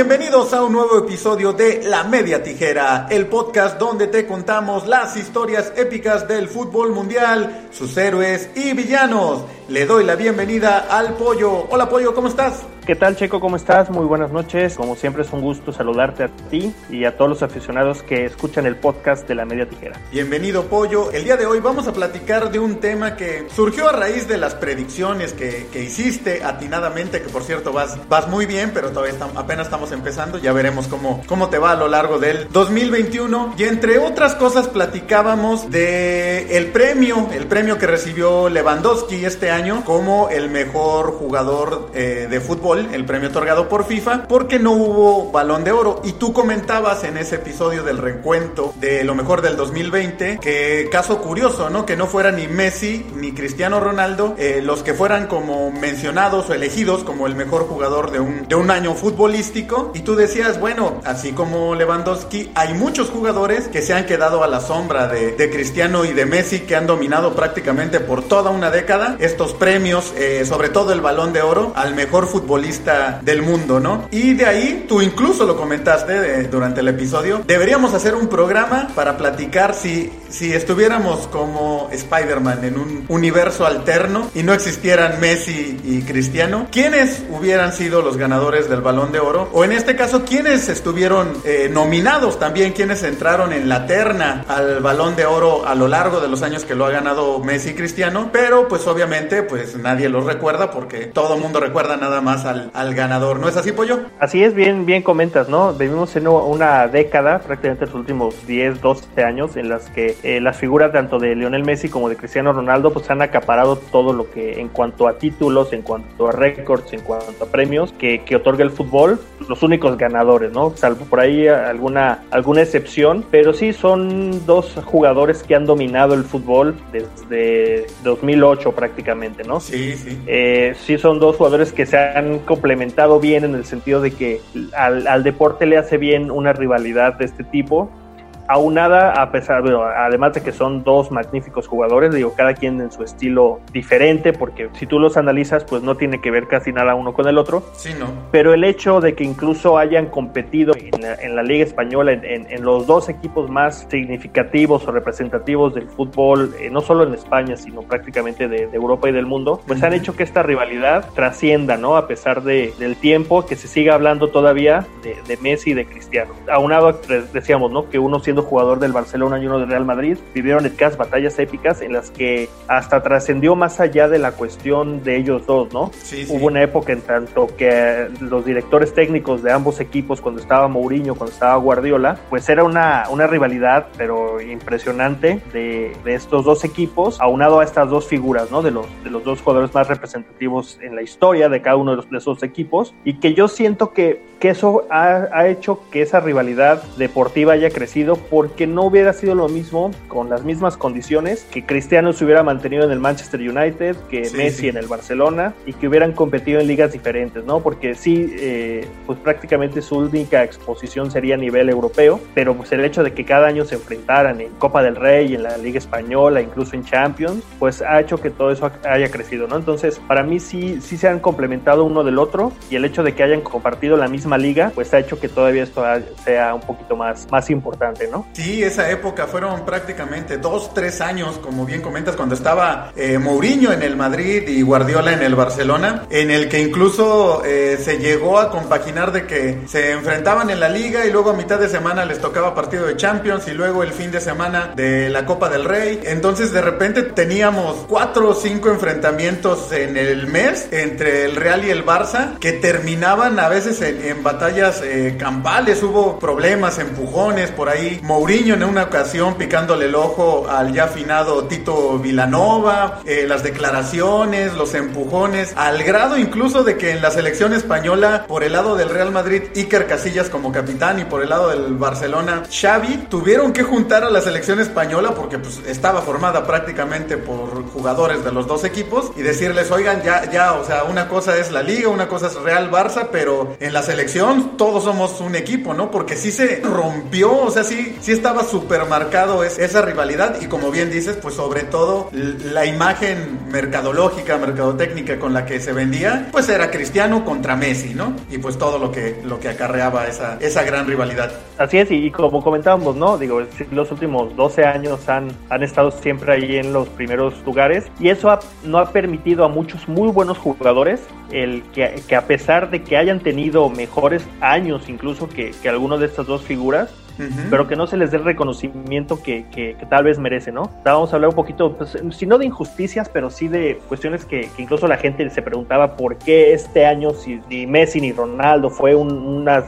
Bienvenidos a un nuevo episodio de La Media Tijera, el podcast donde te contamos las historias épicas del fútbol mundial, sus héroes y villanos. Le doy la bienvenida al Pollo. Hola Pollo, ¿cómo estás? ¿Qué tal Checo? ¿Cómo estás? Muy buenas noches. Como siempre es un gusto saludarte a ti y a todos los aficionados que escuchan el podcast de la media tijera. Bienvenido Pollo. El día de hoy vamos a platicar de un tema que surgió a raíz de las predicciones que, que hiciste atinadamente, que por cierto vas, vas muy bien, pero todavía apenas estamos empezando. Ya veremos cómo, cómo te va a lo largo del 2021. Y entre otras cosas platicábamos de el premio, el premio que recibió Lewandowski este año como el mejor jugador eh, de fútbol el premio otorgado por FIFA, porque no hubo balón de oro. Y tú comentabas en ese episodio del recuento de lo mejor del 2020 que caso curioso, ¿no? Que no fuera ni Messi ni Cristiano Ronaldo eh, los que fueran como mencionados o elegidos como el mejor jugador de un, de un año futbolístico. Y tú decías, bueno, así como Lewandowski, hay muchos jugadores que se han quedado a la sombra de, Cristiano y de Messi que han dominado prácticamente por toda una década estos premios, eh, sobre todo el balón de oro, al mejor futbolista del mundo, ¿no? Y de ahí, tú incluso lo comentaste durante el episodio, deberíamos hacer un programa para platicar si, si estuviéramos como Spider-Man en un universo alterno y no existieran Messi y Cristiano, ¿quiénes hubieran sido los ganadores del balón de oro? O en este caso, ¿quiénes estuvieron eh, nominados también? ¿Quiénes entraron en la terna al balón de oro a lo largo de los años que lo ha ganado Messi y Cristiano? Pero pues obviamente pues nadie los recuerda porque todo mundo recuerda nada más al al, ganador. ¿No es así, Pollo? Así es, bien, bien comentas, ¿no? Vivimos en una década, prácticamente los últimos 10, 12 años, en las que eh, las figuras tanto de Lionel Messi como de Cristiano Ronaldo pues han acaparado todo lo que en cuanto a títulos, en cuanto a récords, en cuanto a premios que, que otorga el fútbol, los únicos ganadores, ¿no? Salvo por ahí alguna, alguna excepción, pero sí son dos jugadores que han dominado el fútbol desde 2008 prácticamente, ¿no? Sí, sí. Eh, sí son dos jugadores que se han complementado bien en el sentido de que al, al deporte le hace bien una rivalidad de este tipo aunada a pesar, además de que son dos magníficos jugadores, digo, cada quien en su estilo diferente, porque si tú los analizas, pues no tiene que ver casi nada uno con el otro. Sí, no. Pero el hecho de que incluso hayan competido en la, Liga Española, en, los dos equipos más significativos o representativos del fútbol, eh, no solo en España, sino prácticamente de, Europa y del mundo, pues han hecho que esta rivalidad trascienda, ¿no? A pesar de, del tiempo que se siga hablando todavía de, de Messi y de Cristiano. Aunado, decíamos, ¿no? Que uno siendo jugador del Barcelona y uno del Real Madrid, vivieron escasas batallas épicas en las que hasta trascendió más allá de la cuestión de ellos dos, ¿no? Hubo una época en tanto que los directores técnicos de ambos equipos, cuando estaba Mourinho, cuando estaba Guardiola, pues era una, una rivalidad, pero impresionante de, de estos dos equipos, aunado a estas dos figuras, ¿no? De los, de los dos jugadores más representativos en la historia de cada uno de, los, de esos equipos, y que yo siento que, que eso ha, ha hecho que esa rivalidad deportiva haya crecido porque no hubiera sido lo mismo con las mismas condiciones que Cristiano se hubiera mantenido en el Manchester United, que Messi en el Barcelona y que hubieran competido en ligas diferentes, ¿no? Porque sí, eh, pues prácticamente su única exposición sería a nivel europeo, pero pues el hecho de que cada año se enfrentaran en Copa del Rey, en la Liga Española, incluso en Champions, pues ha hecho que todo eso haya crecido, ¿no? Entonces, para mí sí, sí se han complementado uno del otro y el hecho de que hayan compartido la misma liga, pues ha hecho que todavía esto sea un poquito más, más importante, Sí, esa época fueron prácticamente dos, tres años, como bien comentas, cuando estaba eh, Mourinho en el Madrid y Guardiola en el Barcelona, en el que incluso eh, se llegó a compaginar de que se enfrentaban en la liga y luego a mitad de semana les tocaba partido de Champions y luego el fin de semana de la Copa del Rey. Entonces de repente teníamos cuatro o cinco enfrentamientos en el mes entre el Real y el Barça que terminaban a veces en, batallas eh, campales, hubo problemas, empujones por ahí. Mourinho en una ocasión picándole el ojo al ya afinado Tito Vilanova, eh, las declaraciones, los empujones, al grado incluso de que en la selección española, por el lado del Real Madrid, Iker Casillas como capitán y por el lado del Barcelona, Xavi, tuvieron que juntar a la selección española porque pues, estaba formada prácticamente por jugadores de los dos equipos y decirles, oigan, ya, ya, o sea, una cosa es la liga, una cosa es Real Barça, pero en la selección todos somos un equipo, ¿no? Porque sí se rompió, o sea, sí sí, estaba súper marcado esa rivalidad y como bien dices, pues sobre todo la imagen mercadológica, mercadotécnica con la que se vendía, pues era Cristiano contra Messi, ¿no? Y pues todo lo que, lo que acarreaba esa, esa gran rivalidad. Así es, y, como comentábamos, ¿no? Digo, los últimos 12 años han, han estado siempre ahí en los primeros lugares y eso no ha permitido a muchos muy buenos jugadores el que, que, a pesar de que hayan tenido mejores años incluso que, que algunos de estas dos figuras, pero que no se les dé el reconocimiento que, que, tal vez merece, ¿no? Vamos a hablar un poquito, pues, si no de injusticias, pero sí de cuestiones que, incluso la gente se preguntaba por qué este año, si ni Messi ni Ronaldo fue un,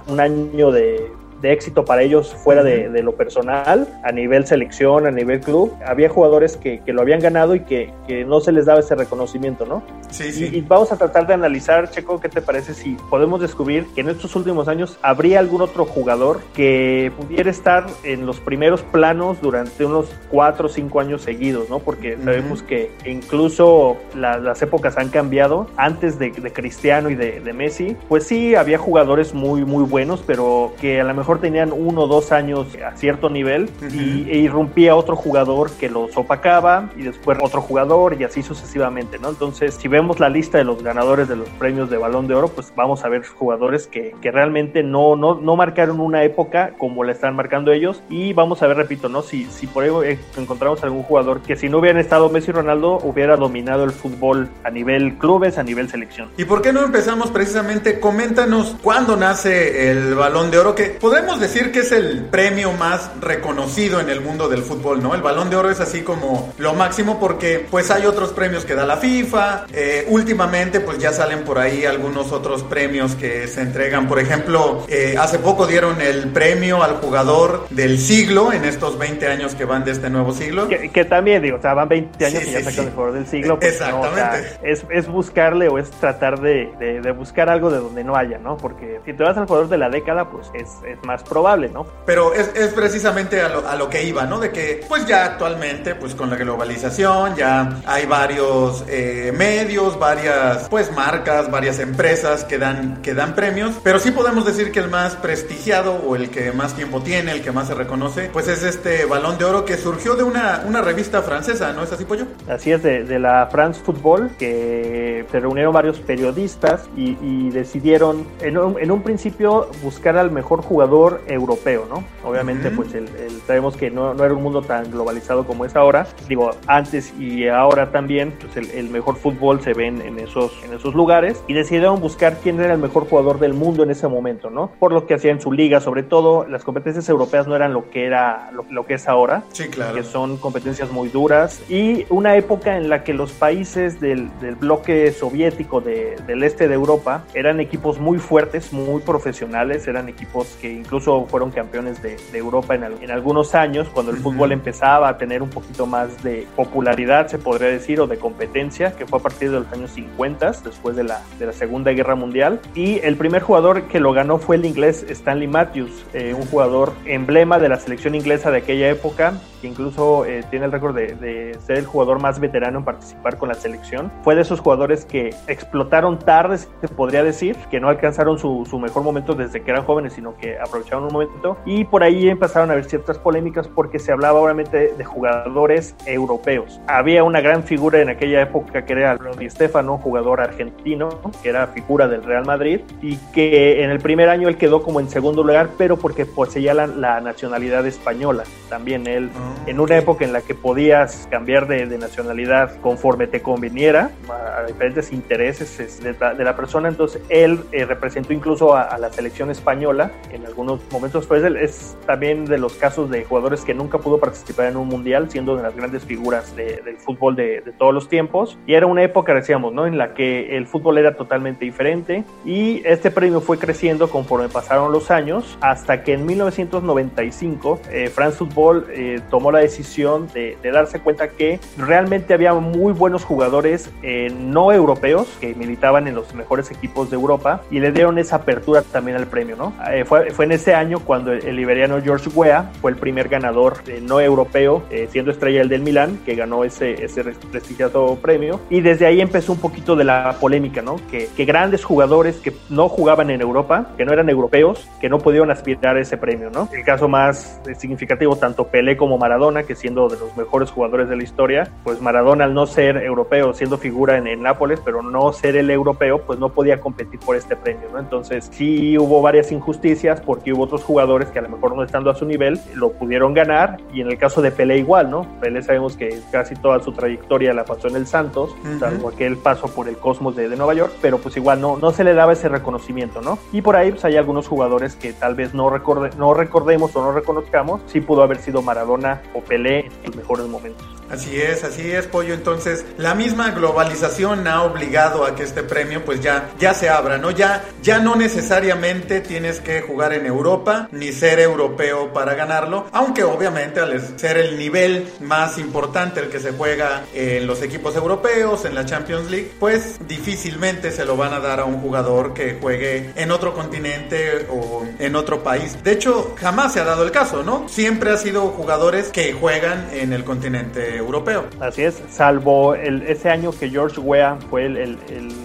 un año de de éxito para ellos fuera de, lo personal, a nivel selección, a nivel club. Había jugadores que, que lo habían ganado y que, que, no se les daba ese reconocimiento, ¿no? Sí, sí. Y, vamos a tratar de analizar, Checo, ¿qué te parece si podemos descubrir que en estos últimos años habría algún otro jugador que pudiera estar en los primeros planos durante unos cuatro o cinco años seguidos, ¿no? Porque sabemos que incluso las épocas han cambiado. Antes de, de Cristiano y de, de Messi, pues sí, había jugadores muy, muy buenos, pero que a lo mejor tenían uno o dos años a cierto nivel y, e irrumpía otro jugador que los opacaba y después otro jugador y así sucesivamente, ¿no? Entonces, si vemos la lista de los ganadores de los premios de Balón de Oro, pues vamos a ver jugadores que, que realmente no, no, no marcaron una época como la están marcando ellos y vamos a ver, repito, ¿no? Si, si por ahí encontramos algún jugador que si no hubieran estado Messi y Ronaldo hubiera dominado el fútbol a nivel clubes, a nivel selección. ¿Y por qué no empezamos precisamente? Coméntanos cuándo nace el Balón de Oro, que podemos podemos decir que es el premio más reconocido en el mundo del fútbol, ¿no? El balón de oro es así como lo máximo porque pues hay otros premios que da la FIFA, eh, últimamente pues ya salen por ahí algunos otros premios que se entregan, por ejemplo, eh, hace poco dieron el premio al jugador del siglo en estos 20 años que van de este nuevo siglo. Que, también digo, o sea, van 20 años y ya sacan el jugador del siglo. Pues, Exactamente. es, es, buscarle o es tratar de, de, buscar algo de donde no haya, ¿no? Porque si te vas al jugador de la década, pues es, es más más probable, ¿no? Pero es, es precisamente a lo, a lo, que iba, ¿no? De que pues ya actualmente, pues con la globalización, ya hay varios eh, medios, varias pues marcas, varias empresas que dan, que dan premios, pero sí podemos decir que el más prestigiado o el que más tiempo tiene, el que más se reconoce, pues es este balón de oro que surgió de una, una revista francesa, ¿no es así, Pollo? Así es, de, de la France Football, que se reunieron varios periodistas y, y decidieron en un, en un principio buscar al mejor jugador europeo, ¿no? Obviamente, pues el, sabemos que no, no, era un mundo tan globalizado como es ahora. Digo, antes y ahora también, pues el, mejor fútbol se ven en esos, en esos lugares y decidieron buscar quién era el mejor jugador del mundo en ese momento, ¿no? Por lo que hacían su liga, sobre todo las competencias europeas no eran lo que era lo, que es ahora, sí, claro. que son competencias muy duras y una época en la que los países del, del bloque soviético de, del este de Europa eran equipos muy fuertes, muy profesionales, eran equipos que incluso fueron campeones de, Europa en, en, algunos años, cuando el fútbol empezaba a tener un poquito más de popularidad, se podría decir, o de competencia, que fue a partir de los años 50, después de la, de la Segunda Guerra Mundial. Y el primer jugador que lo ganó fue el inglés Stanley Matthews, eh, un jugador emblema de la selección inglesa de aquella época, que incluso eh, tiene el récord de, de, ser el jugador más veterano en participar con la selección. Fue de esos jugadores que explotaron tarde, se podría decir, que no alcanzaron su, su mejor momento desde que eran jóvenes, sino que aprovecharon un momento y por ahí empezaron a haber ciertas polémicas porque se hablaba obviamente de jugadores europeos. Había una gran figura en aquella época que era Di Stefano, jugador argentino, que era figura del Real Madrid y que en el primer año él quedó como en segundo lugar, pero porque poseía la, la nacionalidad española. También él, ah, en una época en la que podías cambiar de, de nacionalidad conforme te conviniera, a, diferentes intereses de, de, la persona, entonces él eh, representó incluso a, a la selección española en algunos momentos, pues es también de los casos de jugadores que nunca pudo participar en un mundial, siendo de las grandes figuras del fútbol de, todos los tiempos. Y era una época, decíamos, ¿no? En la que el fútbol era totalmente diferente y este premio fue creciendo conforme pasaron los años, hasta que en 1995 eh, France Football eh, tomó tomó la decisión de, darse cuenta que realmente había muy buenos jugadores eh, no europeos que militaban en los mejores equipos de Europa y le dieron esa apertura también al premio, ¿no? Eh, fue, fue en ese año cuando el, liberiano George Weah fue el primer ganador no europeo, siendo estrella el del Milán, que ganó ese, ese prestigiado premio. Y desde ahí empezó un poquito de la polémica, ¿no? Que, que grandes jugadores que no jugaban en Europa, que no eran europeos, que no pudieron aspirar a ese premio, ¿no? El caso más significativo, tanto Pelé como Maradona, que siendo de los mejores jugadores de la historia, pues Maradona al no ser europeo, siendo figura en, en Nápoles, pero no ser el europeo, pues no podía competir por este premio, ¿no? Entonces sí hubo varias injusticias porque hubo otros jugadores que a lo mejor no estando a su nivel lo pudieron ganar y en el caso de Pelé igual, ¿no? Pelé sabemos que casi toda su trayectoria la pasó en el Santos, salvo aquel paso por el Cosmos de, de, Nueva York, pero pues igual no, no se le daba ese reconocimiento, ¿no? Y por ahí pues hay algunos jugadores que tal vez no, recorde, no recordemos o no reconozcamos, sí pudo haber sido Maradona o Pelé en sus mejores momentos. Así es, así es, Pollo. Entonces, la misma globalización ha obligado a que este premio pues ya, ya se abra, ¿no? Ya, ya no necesariamente tienes que jugar en Europa ni ser europeo para ganarlo, aunque obviamente al ser el nivel más importante el que se juega en los equipos europeos, en la Champions League, pues difícilmente se lo van a dar a un jugador que juegue en otro continente o en otro país. De hecho, jamás se ha dado el caso, ¿no? Siempre ha sido jugadores que juegan en el continente europeo. Así es, salvo el, ese año que George Weah fue el,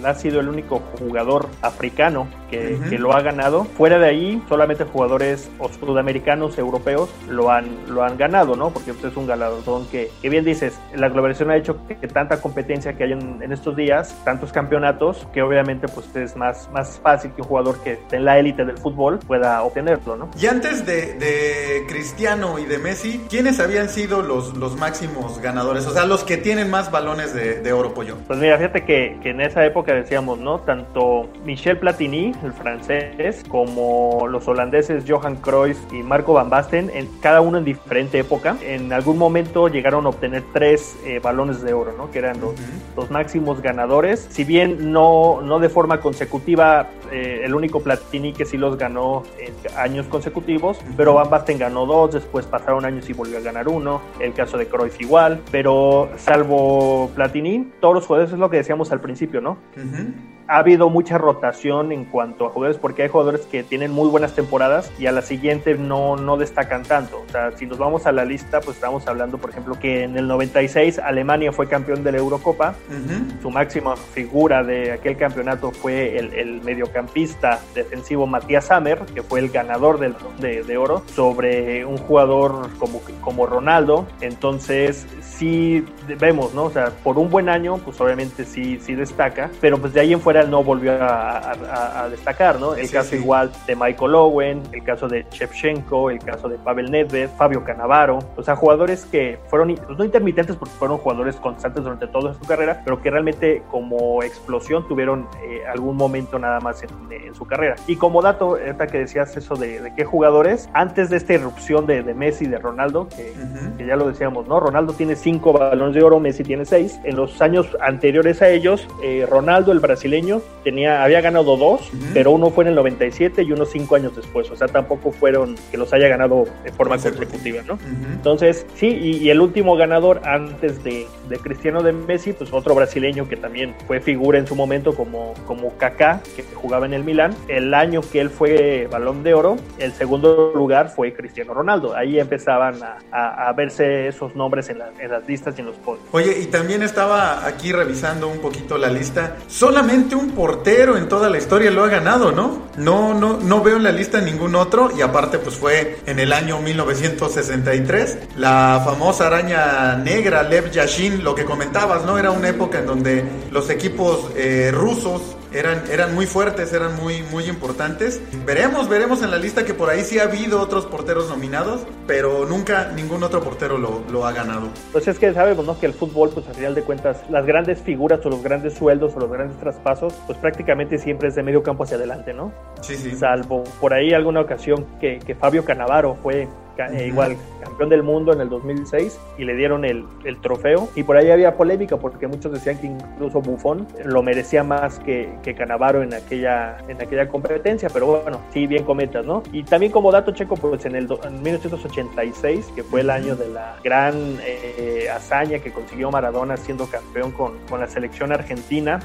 ha sido el único jugador africano que, lo ha ganado. Fuera de ahí, solamente jugadores sudamericanos, europeos lo han, lo han ganado, ¿no? Porque usted es un galardón que, que bien dices, la globalización ha hecho que, tanta competencia que hay en, estos días, tantos campeonatos, que obviamente pues es más, más fácil que un jugador que esté en la élite del fútbol pueda obtenerlo, ¿no? Y antes de, de Cristiano y de Messi, ¿quiénes habían sido los, los máximos ganadores? O sea, los que tienen más balones de, de oro, pollo. Pues mira, fíjate que, que en esa época decíamos, ¿no? Tanto Michel Platini, el francés, como los holandeses Johan Cruyff y Marco Van Basten, en, cada uno en diferente época, en algún momento llegaron a obtener tres eh, balones de oro, ¿no? Que eran los, los, máximos ganadores. Si bien no, no de forma consecutiva, eh, el único Platini que sí los ganó en años consecutivos, pero Van Basten ganó dos, después pasaron años y volvió a ganar uno. El caso de Cruyff igual, pero salvo Platini, todos los jugadores es lo que decíamos al principio, ¿no? ha habido mucha rotación en cuanto a jugadores porque hay jugadores que tienen muy buenas temporadas y a la siguiente no, no destacan tanto. O sea, si nos vamos a la lista, pues estamos hablando, por ejemplo, que en el 96 Alemania fue campeón de la Eurocopa. Su máxima figura de aquel campeonato fue el, mediocampista defensivo Matías Sammer, que fue el ganador del, de, de oro, sobre un jugador como, como Ronaldo. Entonces, sí vemos, ¿no? O sea, por un buen año, pues obviamente sí, sí destaca, pero pues de ahí en fuera no volvió a, destacar, ¿no? El caso igual de Michael Owen, el caso de Shevchenko, el caso de Pavel Nedved, Fabio Canavaro, o sea, jugadores que fueron, pues no intermitentes porque fueron jugadores constantes durante toda su carrera, pero que realmente como explosión tuvieron eh, algún momento nada más en, su carrera. Y como dato, esta que decías eso de, qué jugadores, antes de esta irrupción de, Messi y de Ronaldo, que, ya lo decíamos, ¿no? Ronaldo tiene cinco balones de oro, Messi tiene seis. En los años anteriores a ellos, eh, Ronaldo, el brasileño, tenía, había ganado dos, pero uno fue en el 97 y uno cinco años después. O sea, tampoco fueron que los haya ganado de forma consecutiva, ¿no? Entonces, sí, y, el último ganador antes de, de, Cristiano de Messi, pues otro brasileño que también fue figura en su momento como, como Kaká, que jugaba en el Milán. El año que él fue balón de oro, el segundo lugar fue Cristiano Ronaldo. Ahí empezaban a, a, verse esos nombres en, en, las listas y en los podios. Oye, y también estaba aquí revisando un poquito la lista. Solamente un portero en toda la historia lo ha ganado, ¿no? No, no, no veo en la lista ningún otro y aparte pues fue en el año 1963 la famosa araña negra Lev Yashin, lo que comentabas, ¿no? Era una época en donde los equipos eh, rusos eran, eran muy fuertes, eran muy, muy importantes. Veremos, veremos en la lista que por ahí sí ha habido otros porteros nominados, pero nunca ningún otro portero lo, lo ha ganado. Pues es que sabemos, ¿no? Que el fútbol, pues al final de cuentas, las grandes figuras o los grandes sueldos o los grandes traspasos, pues prácticamente siempre es de medio campo hacia adelante, ¿no? Sí, sí. Salvo por ahí alguna ocasión que, que Fabio Canavaro fue igual campeón del mundo en el 2006 y le dieron el, el, trofeo. Y por ahí había polémica porque muchos decían que incluso Buffon lo merecía más que, que Canavaro en aquella, en aquella competencia, pero bueno, sí, bien comentas, ¿no? Y también como dato checo, pues en el en 1986, que fue el año de la gran eh, hazaña que consiguió Maradona siendo campeón con, con la selección argentina,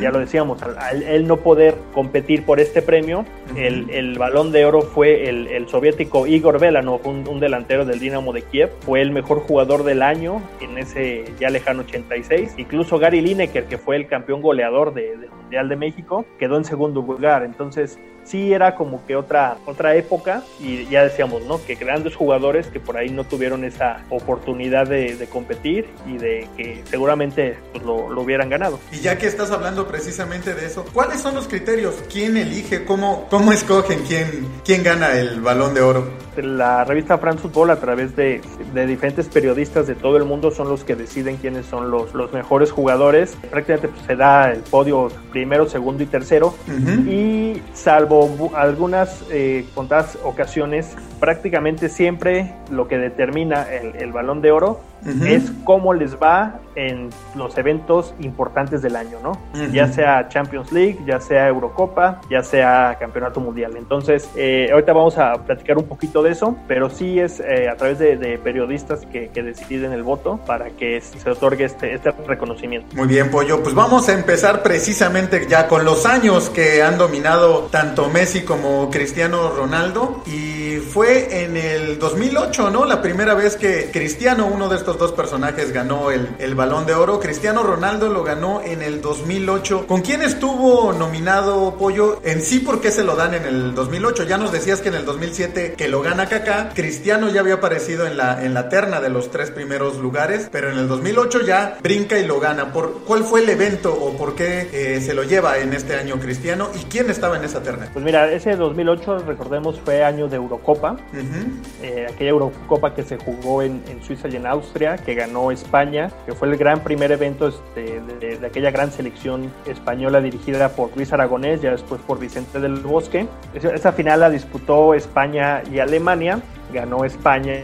ya lo decíamos, al, él no poder competir por este premio, el, el, balón de oro fue el, el soviético Igor Velanov, un, un delantero del Dinamo de Kiev, fue el mejor jugador del año en ese ya lejano 86. Incluso Gary Lineker, que fue el campeón goleador de, del Mundial de México, quedó en segundo lugar. Entonces, sí era como que otra, otra época y ya decíamos, ¿no? Que grandes jugadores que por ahí no tuvieron esa oportunidad de, de competir y de que seguramente pues, lo, lo, hubieran ganado. Y ya que estás hablando precisamente de eso, ¿cuáles son los criterios? ¿Quién elige? ¿Cómo, cómo escogen quién, quién gana el balón de oro? La revista France Football través de, de, diferentes periodistas de todo el mundo son los que deciden quiénes son los, los mejores jugadores. Prácticamente pues, se da el podio primero, segundo y tercero. Uh -huh. Y salvo algunas eh, contadas ocasiones, prácticamente siempre lo que determina el, el balón de oro uh -huh. es cómo les va en los eventos importantes del año, ¿no? Uh -huh. Ya sea Champions League, ya sea Eurocopa, ya sea Campeonato Mundial. Entonces, eh, ahorita vamos a platicar un poquito de eso, pero sí es eh, a través de, de periodistas que, que, deciden el voto para que se otorgue este, este reconocimiento. Muy bien, Pollo. Pues vamos a empezar precisamente ya con los años que han dominado tanto Messi como Cristiano Ronaldo. Y fue en el 2008, ¿no? La primera vez que Cristiano, uno de estos dos personajes, ganó el, el balón de oro. Cristiano Ronaldo lo ganó en el 2008. ¿Con quién estuvo nominado Pollo? En sí, ¿por qué se lo dan en el 2008? Ya nos decías que en el 2007 que lo gana Kaká. Cristiano ya había aparecido en la, en la terna de los tres primeros lugares, pero en el 2008 ya brinca y lo gana. ¿Por ¿Cuál fue el evento o por qué eh, se lo lleva en este año Cristiano? ¿Y quién estaba en esa terna? Pues mira, ese 2008, recordemos, fue año de Eurocopa. Uh -huh. eh, aquella Eurocopa que se jugó en, en, Suiza y en Austria, que ganó España, que fue el gran primer evento este, de, de, aquella gran selección española dirigida por Luis Aragonés, ya después por Vicente del Bosque. Esa final la disputó España y Alemania ganó España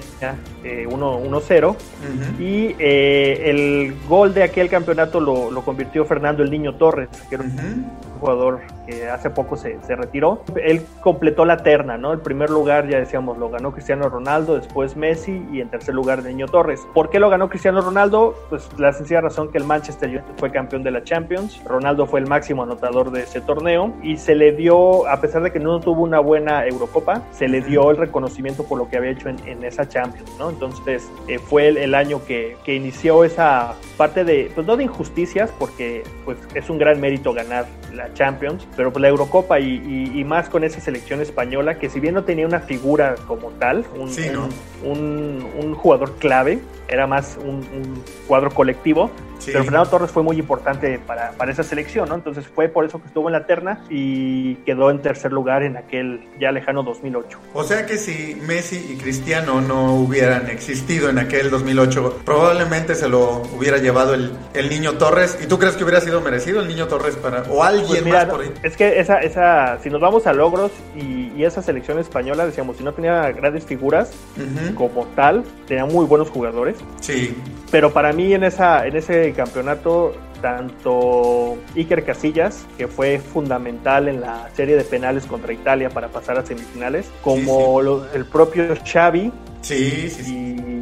eh, 1-0 uh -huh. y eh, el gol de aquel campeonato lo, lo, convirtió Fernando el Niño Torres, que era uh -huh. un jugador que hace poco se, se, retiró. Él completó la terna, ¿no? El primer lugar, ya decíamos, lo ganó Cristiano Ronaldo, después Messi y en tercer lugar Niño Torres. ¿Por qué lo ganó Cristiano Ronaldo? Pues la sencilla razón que el Manchester United fue campeón de la Champions, Ronaldo fue el máximo anotador de ese torneo y se le dio, a pesar de que no tuvo una buena Eurocopa, se le dio el reconocimiento por lo que había hecho en, en esa Champions, ¿no? Entonces eh, fue el, el, año que, que, inició esa parte de, pues no de injusticias, porque pues es un gran mérito ganar la Champions, pero pues la Eurocopa y, y, y, más con esa selección española que si bien no tenía una figura como tal, un, sí, ¿no? un, un, un jugador clave, era más un, un cuadro colectivo, sí. pero Fernando Torres fue muy importante para, para, esa selección, ¿no? Entonces fue por eso que estuvo en la terna y quedó en tercer lugar en aquel ya lejano 2008. O sea que si Messi y Cristiano no hubieran existido en aquel 2008, probablemente se lo hubiera llevado el, el Niño Torres. ¿Y tú crees que hubiera sido merecido el Niño Torres para o alguien pues mira, más por ahí? Es que esa, esa, si nos vamos a logros y, y esa selección española, decíamos, si no tenía grandes figuras uh -huh. como tal, tenía muy buenos jugadores. Sí. Pero para mí en, esa, en ese campeonato, tanto Iker Casillas, que fue fundamental en la serie de penales contra Italia para pasar a semifinales, como sí, sí. Lo, el propio Xavi. Sí, sí, sí. Y,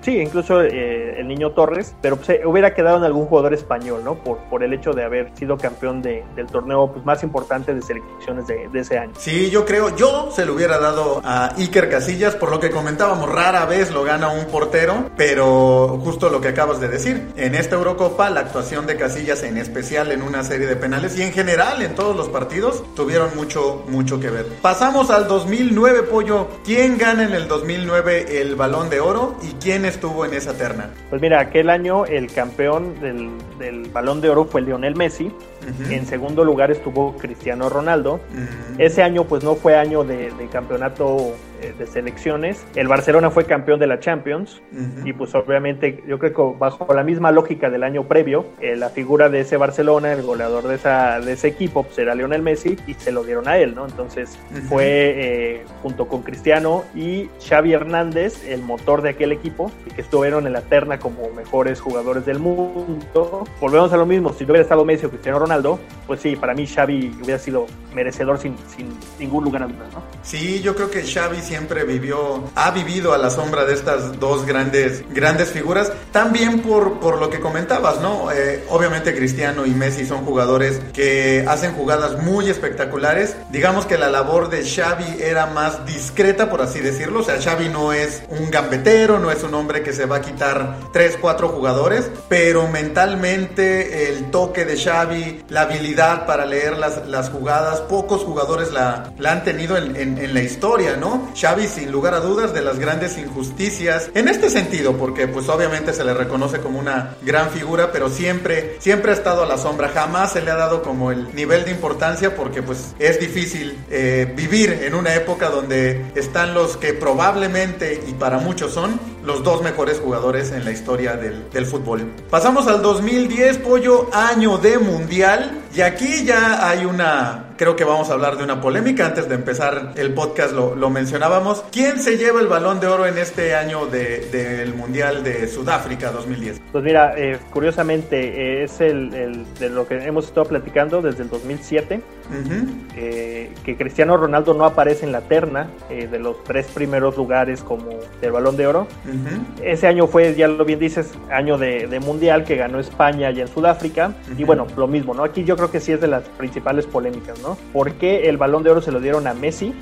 sí, incluso eh, el niño Torres, pero pues, hubiera quedado en algún jugador español, ¿no? Por, por el hecho de haber sido campeón de, del torneo pues, más importante de selecciones de, ese año. Sí, yo creo, yo se lo hubiera dado a Iker Casillas, por lo que comentábamos, rara vez lo gana un portero, pero justo lo que acabas de decir, en esta Eurocopa la actuación de Casillas en especial en una serie de penales y en general en todos los partidos tuvieron mucho, mucho que ver. Pasamos al 2009, Pollo. ¿Quién gana en el 2009 el balón de oro quién estuvo en esa terna? Pues mira, aquel año el campeón del, del balón de oro fue Lionel Messi. Uh -huh. En segundo lugar estuvo Cristiano Ronaldo. Uh -huh. Ese año pues no fue año de, de campeonato de selecciones. El Barcelona fue campeón de la Champions y pues obviamente yo creo que bajo la misma lógica del año previo, eh, la figura de ese Barcelona, el goleador de, esa, de ese equipo, pues era Lionel Messi y se lo dieron a él, ¿no? Entonces fue eh, junto con Cristiano y Xavi Hernández el motor de aquel equipo que estuvieron en la terna como mejores jugadores del mundo. Volvemos a lo mismo, si no hubiera estado Messi o Cristiano Ronaldo, pues sí, para mí Xavi hubiera sido merecedor sin, sin ningún lugar a dudas, ¿no? Sí, yo creo que Xavi siempre vivió, ha vivido a la sombra de estas dos grandes, grandes figuras, también por, por lo que comentabas, ¿no? Eh, obviamente Cristiano y Messi son jugadores que hacen jugadas muy espectaculares. Digamos que la labor de Xavi era más discreta, por así decirlo. O sea, Xavi no es un gambetero, no es un hombre que se va a quitar 3, 4 jugadores, pero mentalmente el toque de Xavi, la habilidad para leer las, las jugadas, pocos jugadores la, la han tenido en, en, en la historia, ¿no? Xavi, sin lugar a dudas, de las grandes injusticias. En este sentido, porque pues obviamente se le reconoce como una gran figura, pero siempre, siempre ha estado a la sombra. Jamás se le ha dado como el nivel de importancia porque pues es difícil eh, vivir en una época donde están los que probablemente y para muchos son los dos mejores jugadores en la historia del, del fútbol. Pasamos al 2010, pollo, año de mundial. Y aquí ya hay una, creo que vamos a hablar de una polémica. Antes de empezar el podcast lo, lo mencionábamos. ¿Quién se lleva el balón de oro en este año del de, Mundial de Sudáfrica 2010? Pues mira, eh, curiosamente eh, es el, el, de lo que hemos estado platicando desde el 2007. Uh -huh. eh, que Cristiano Ronaldo no aparece en la terna eh, de los tres primeros lugares como del balón de oro. Uh -huh. Ese año fue, ya lo bien dices, año de, de Mundial que ganó España allá en Sudáfrica. Uh -huh. Y bueno, lo mismo, ¿no? Aquí yo creo que sí es de las principales polémicas, ¿no? ¿Por qué el balón de oro se lo dieron a Messi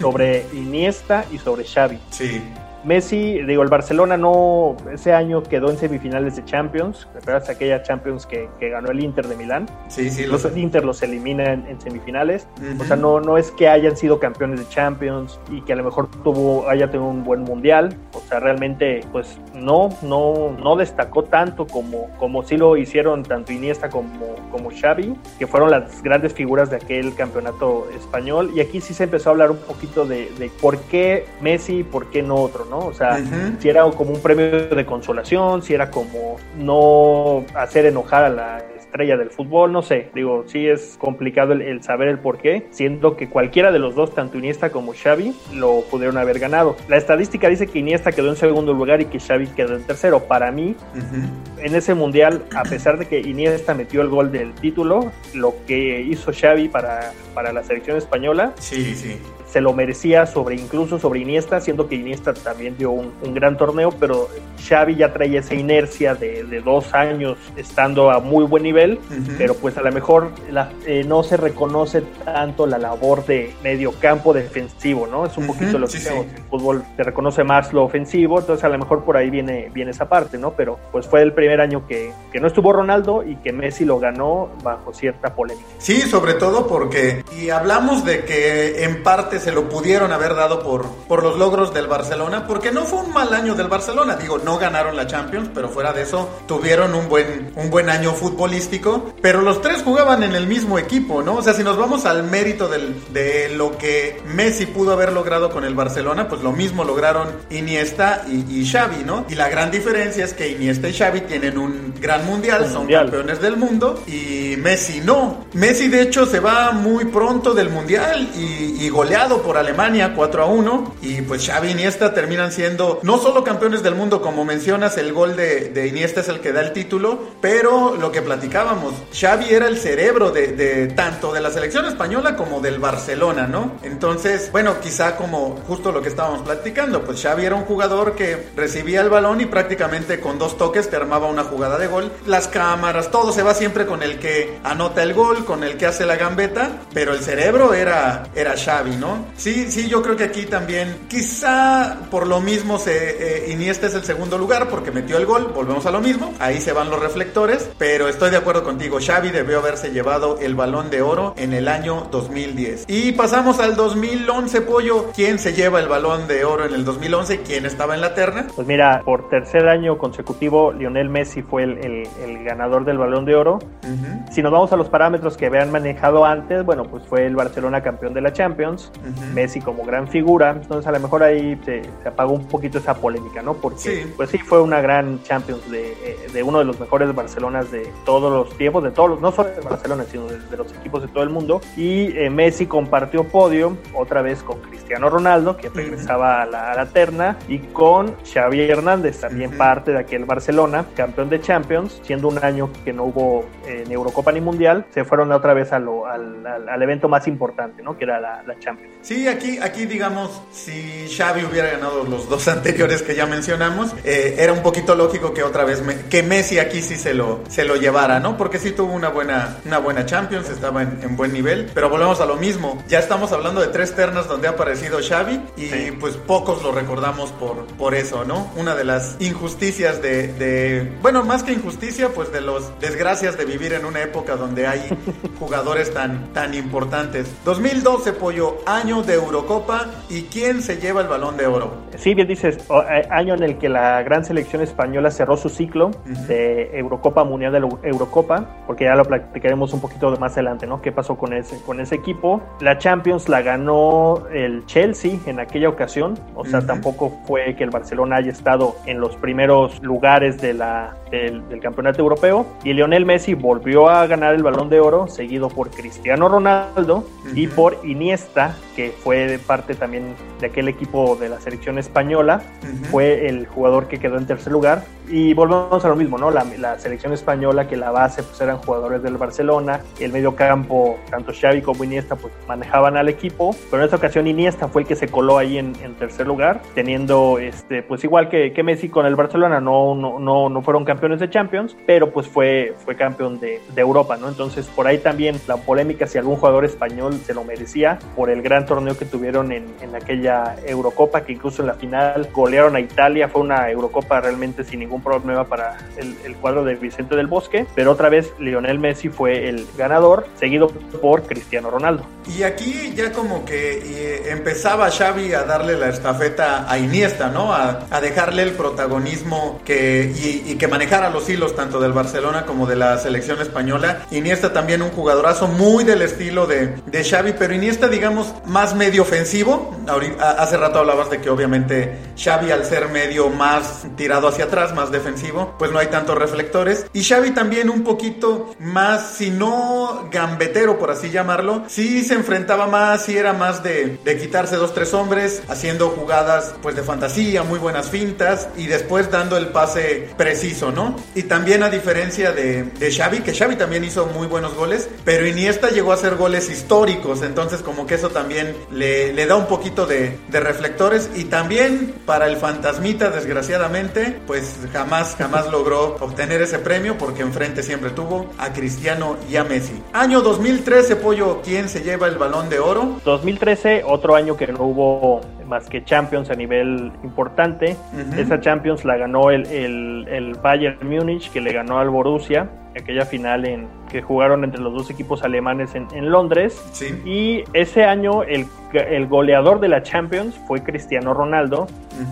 sobre Iniesta y sobre Xavi? Sí. Messi, digo, el Barcelona no, ese año quedó en semifinales de Champions, ¿recuerdas aquella Champions que, que ganó el Inter de Milán? Sí, sí. Los sé. Inter los elimina en, en semifinales, uh -huh. o sea, no, no es que hayan sido campeones de Champions y que a lo mejor tuvo, haya tenido un buen mundial, o sea, realmente, pues no, no, no destacó tanto como, como sí lo hicieron tanto Iniesta como, como Xavi, que fueron las grandes figuras de aquel campeonato español, y aquí sí se empezó a hablar un poquito de, de por qué Messi y por qué no otro, ¿no? O sea, uh -huh. si era como un premio de consolación, si era como no hacer enojar a la estrella del fútbol, no sé, digo, sí es complicado el, el, saber el por qué, siendo que cualquiera de los dos, tanto Iniesta como Xavi, lo pudieron haber ganado. La estadística dice que Iniesta quedó en segundo lugar y que Xavi quedó en tercero. Para mí, uh -huh. en ese mundial, a pesar de que Iniesta metió el gol del título, lo que hizo Xavi para, para la selección española, sí, sí se lo merecía sobre incluso sobre Iniesta, siendo que Iniesta también dio un, un gran torneo, pero Xavi ya traía esa inercia de, de, dos años estando a muy buen nivel, uh -huh. pero pues a lo mejor la, eh, no se reconoce tanto la labor de medio campo defensivo, ¿no? Es un uh -huh. poquito lo que sí, el fútbol se reconoce más lo ofensivo, entonces a lo mejor por ahí viene, viene esa parte, ¿no? Pero pues fue el primer año que, que no estuvo Ronaldo y que Messi lo ganó bajo cierta polémica. Sí, sobre todo porque, y hablamos de que en parte se lo pudieron haber dado por, por los logros del Barcelona, porque no fue un mal año del Barcelona. Digo, no ganaron la Champions, pero fuera de eso tuvieron un buen, un buen año futbolístico. Pero los tres jugaban en el mismo equipo, ¿no? O sea, si nos vamos al mérito del, de lo que Messi pudo haber logrado con el Barcelona, pues lo mismo lograron Iniesta y, y Xavi, ¿no? Y la gran diferencia es que Iniesta y Xavi tienen un gran mundial, un son mundial. campeones del mundo, y Messi no. Messi, de hecho, se va muy pronto del mundial y, y goleado por Alemania 4 a 1 y pues Xavi y Iniesta terminan siendo no solo campeones del mundo como mencionas el gol de, Iniesta es el que da el título pero lo que platicábamos Xavi era el cerebro de, de, tanto de la selección española como del Barcelona no entonces bueno quizá como justo lo que estábamos platicando pues Xavi era un jugador que recibía el balón y prácticamente con dos toques te armaba una jugada de gol. Las cámaras todo se va siempre con el que anota el gol con el que hace la gambeta pero el cerebro era era Xavi no Sí, sí, yo creo que aquí también, quizá por lo mismo se, eh, Iniesta es el segundo lugar porque metió el gol, volvemos a lo mismo, ahí se van los reflectores, pero estoy de acuerdo contigo, Xavi debió haberse llevado el balón de oro en el año 2010. Y pasamos al 2011, Pollo, ¿quién se lleva el balón de oro en el 2011? ¿Quién estaba en la terna? Pues mira, por tercer año consecutivo, Lionel Messi fue el, el, el ganador del balón de oro. Uh -huh. Si nos vamos a los parámetros que habían manejado antes, bueno, pues fue el Barcelona campeón de la Champions. Uh Messi como gran figura, entonces a lo mejor ahí se, apagó un poquito esa polémica, ¿no? Porque pues sí fue una gran Champions de, de, uno de los mejores Barcelonas de todos los tiempos, de todos, no solo de Barcelona, sino de, los equipos de todo el mundo. Y eh, Messi compartió podio otra vez con Cristiano Ronaldo, que regresaba a, la, a, la, terna, y con Xavi Hernández, también parte de aquel Barcelona, campeón de Champions, siendo un año que no hubo eh, ni Eurocopa ni Mundial, se fueron otra vez a lo, al, al, evento más importante, ¿no? Que era la, la, Champions. Sí, aquí, aquí digamos, si Xavi hubiera ganado los dos anteriores que ya mencionamos, eh, era un poquito lógico que otra vez que Messi aquí sí se lo, se lo llevara, ¿no? Porque sí tuvo una buena, una buena Champions, estaba en, en buen nivel, pero volvemos a lo mismo, ya estamos hablando de tres ternas donde ha aparecido Xavi y pues pocos lo recordamos por, por eso, ¿no? Una de las injusticias de, de, bueno, más que injusticia, pues de los desgracias de vivir en una época donde hay jugadores tan, tan importantes. 2012, Pollo, año de Eurocopa y ¿quién se lleva el balón de oro? Sí, bien dices, eh, año en el que la gran selección española cerró su ciclo de Eurocopa Mundial de la Eurocopa, porque ya lo platicaremos un poquito más adelante, ¿no? ¿Qué pasó con ese, con ese equipo? La Champions la ganó el Chelsea en aquella ocasión, o sea, tampoco fue que el Barcelona haya estado en los primeros lugares de la, del, campeonato europeo. Y Lionel Messi volvió a ganar el balón de oro, seguido por Cristiano Ronaldo y por Iniesta, que fue parte también de aquel equipo de la selección española. Fue el jugador que quedó en tercer lugar. Y volvemos a lo mismo, ¿no? La, la, selección española, que la base pues eran jugadores del Barcelona, el medio campo, tanto Xavi como Iniesta, pues manejaban al equipo, pero en esta ocasión Iniesta fue el que se coló ahí en, en tercer lugar, teniendo, este, pues igual que, que Messi con el Barcelona, no, no, no, no, fueron campeones de Champions, pero pues fue, fue campeón de, de Europa, ¿no? Entonces por ahí también la polémica si algún jugador español se lo merecía por el gran torneo que tuvieron en, aquella Eurocopa, que incluso en la final golearon a Italia, fue una Eurocopa realmente sin ningún problema para el, cuadro de Vicente del Bosque, pero otra vez Lionel Messi fue el ganador, seguido por Cristiano Ronaldo. Y aquí ya como que eh, empezaba Xavi a darle la estafeta a Iniesta, ¿no? A, dejarle el protagonismo que, y, que manejara los hilos tanto del Barcelona como de la selección española. Iniesta también un jugadorazo muy del estilo de, de Xavi, pero Iniesta digamos más medio ofensivo. hace rato hablabas de que obviamente Xavi al ser medio más tirado hacia atrás, más defensivo, pues no hay tantos reflectores. Y Xavi también un poquito más, si no gambetero, por así llamarlo, sí se enfrentaba más, sí era más de, de quitarse dos, tres hombres, haciendo jugadas pues de fantasía, muy buenas fintas y después dando el pase preciso, ¿no? Y también a diferencia de, de Xavi, que Xavi también hizo muy buenos goles, pero Iniesta llegó a hacer goles históricos, entonces como que eso también le, da un poquito de, de reflectores y también para el fantasmita, desgraciadamente, pues jamás, jamás logró obtener ese premio porque enfrente siempre tuvo a Cristiano y a Messi. Año 2013, Pollo, ¿quién se lleva el balón de oro? 2013, otro año que no hubo más que Champions a nivel importante. Esa Champions la ganó el, el, el Bayern Múnich, que le ganó al Borussia aquella final en que jugaron entre los dos equipos alemanes en, en Londres. Y ese año el, el, goleador de la Champions fue Cristiano Ronaldo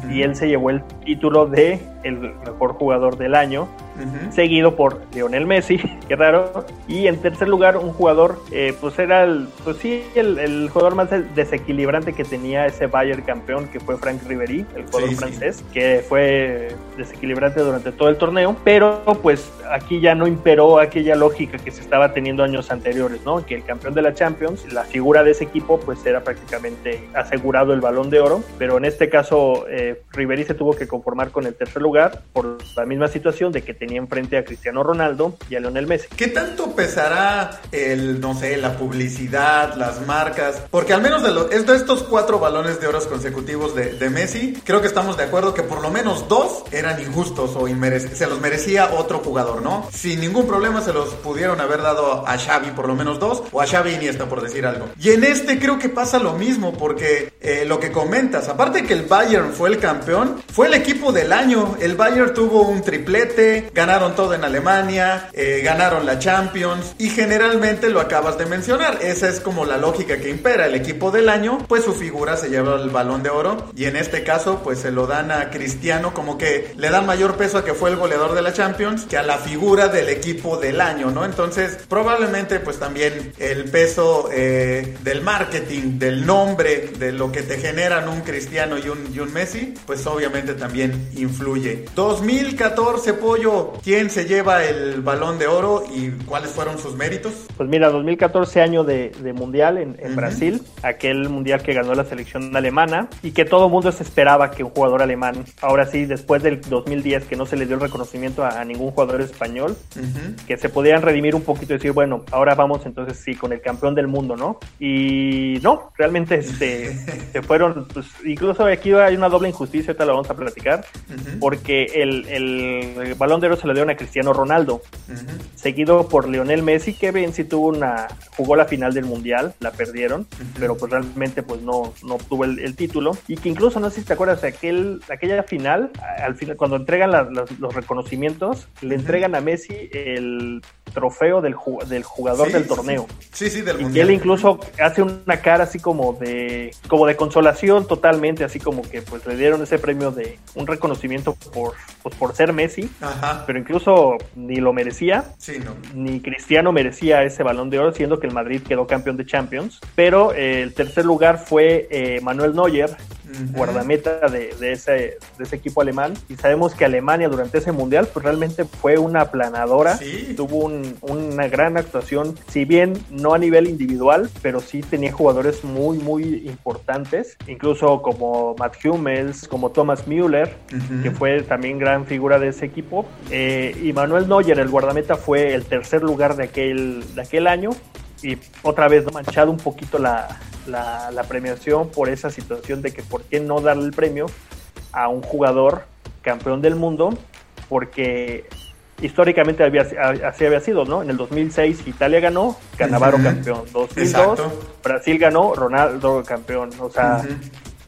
y él se llevó el título de el mejor jugador del año, seguido por Lionel Messi, qué raro. Y en tercer lugar un jugador, eh, pues era el, pues sí, el, el, jugador más desequilibrante que tenía ese Bayern campeón, que fue Frank Ribery, el jugador francés, que fue desequilibrante durante todo el torneo. Pero pues aquí ya no imperó aquella lógica que se estaba teniendo años anteriores, ¿no? Que el campeón de la Champions, la figura de ese equipo, pues era prácticamente asegurado el balón de oro. Pero en este caso, eh, Ribery se tuvo que conformar con el tercer lugar por la misma situación de que tenía enfrente a Cristiano Ronaldo y a Lionel Messi. ¿Qué tanto pesará el, no sé, la publicidad, las marcas? Porque al menos de, los, de estos cuatro balones de oros consecutivos de, de, Messi, creo que estamos de acuerdo que por lo menos dos eran injustos o se los merecía otro jugador, ¿no? Sin ningún problema se los pudieron haber dado a Xavi por lo menos dos o a Xavi Iniesta por decir algo. Y en este creo que pasa lo mismo porque eh, lo que comentas, aparte que el Bayern fue el campeón, fue el equipo del año. El Bayern tuvo un triplete, ganaron todo en Alemania, eh, ganaron la Champions y generalmente lo acabas de mencionar. Esa es como la lógica que impera. El equipo del año, pues su figura se lleva el balón de oro y en este caso pues se lo dan a Cristiano como que le dan mayor peso a que fue el goleador de la Champions que a la figura del equipo del año, ¿no? Entonces, probablemente pues también el peso eh, del marketing, del nombre, de lo que te generan un Cristiano y un, y un Messi, pues obviamente también influye. 2014, Pollo, ¿quién se lleva el balón de oro y cuáles fueron sus méritos? Pues mira, 2014 año de, mundial en, Brasil, aquel mundial que ganó la selección alemana y que todo el mundo se esperaba que un jugador alemán, ahora sí, después del 2010 que no se le dio el reconocimiento a, ningún jugador español, que se podían redimir un poquito y decir, bueno, ahora vamos entonces sí con el campeón del mundo, ¿no? Y no, realmente este, se fueron, pues incluso aquí hay una doble injusticia, ahorita lo vamos a platicar, porque el, el, balón de oro se le dio a Cristiano Ronaldo, seguido por Lionel Messi, que bien si tuvo una, jugó la final del mundial, la perdieron, pero pues realmente pues no, no obtuvo el, título, y que incluso no sé si te acuerdas de aquel, aquella final, al final, cuando entregan los reconocimientos, le entregan a Messi el trofeo del, del jugador del torneo. Sí, sí, del y él incluso hace una cara así como de como de consolación totalmente, así como que pues le dieron ese premio de un reconocimiento por pues, por ser Messi, pero incluso ni lo merecía, ni Cristiano merecía ese balón de oro, siendo que el Madrid quedó campeón de Champions. Pero eh, el tercer lugar fue eh, Manuel Neuer, guardameta de, ese, de ese equipo alemán. Y sabemos que Alemania durante ese mundial, pues realmente fue una aplanadora. Tuvo una gran actuación, si bien no a nivel individual, pero sí tenía jugadores muy, muy importantes, incluso como Matt Hummels, como Thomas Müller, que fue también gran figura de ese equipo. Eh, y Manuel Neuer, el guardameta, fue el tercer lugar de aquel, de aquel año y otra vez ¿no? manchado un poquito la, la, premiación por esa situación de que por qué no darle el premio a un jugador campeón del mundo, porque históricamente había, así había sido, ¿no? En el 2006 Italia ganó, Canavaro campeón. 2002 Brasil ganó, Ronaldo campeón. O sea,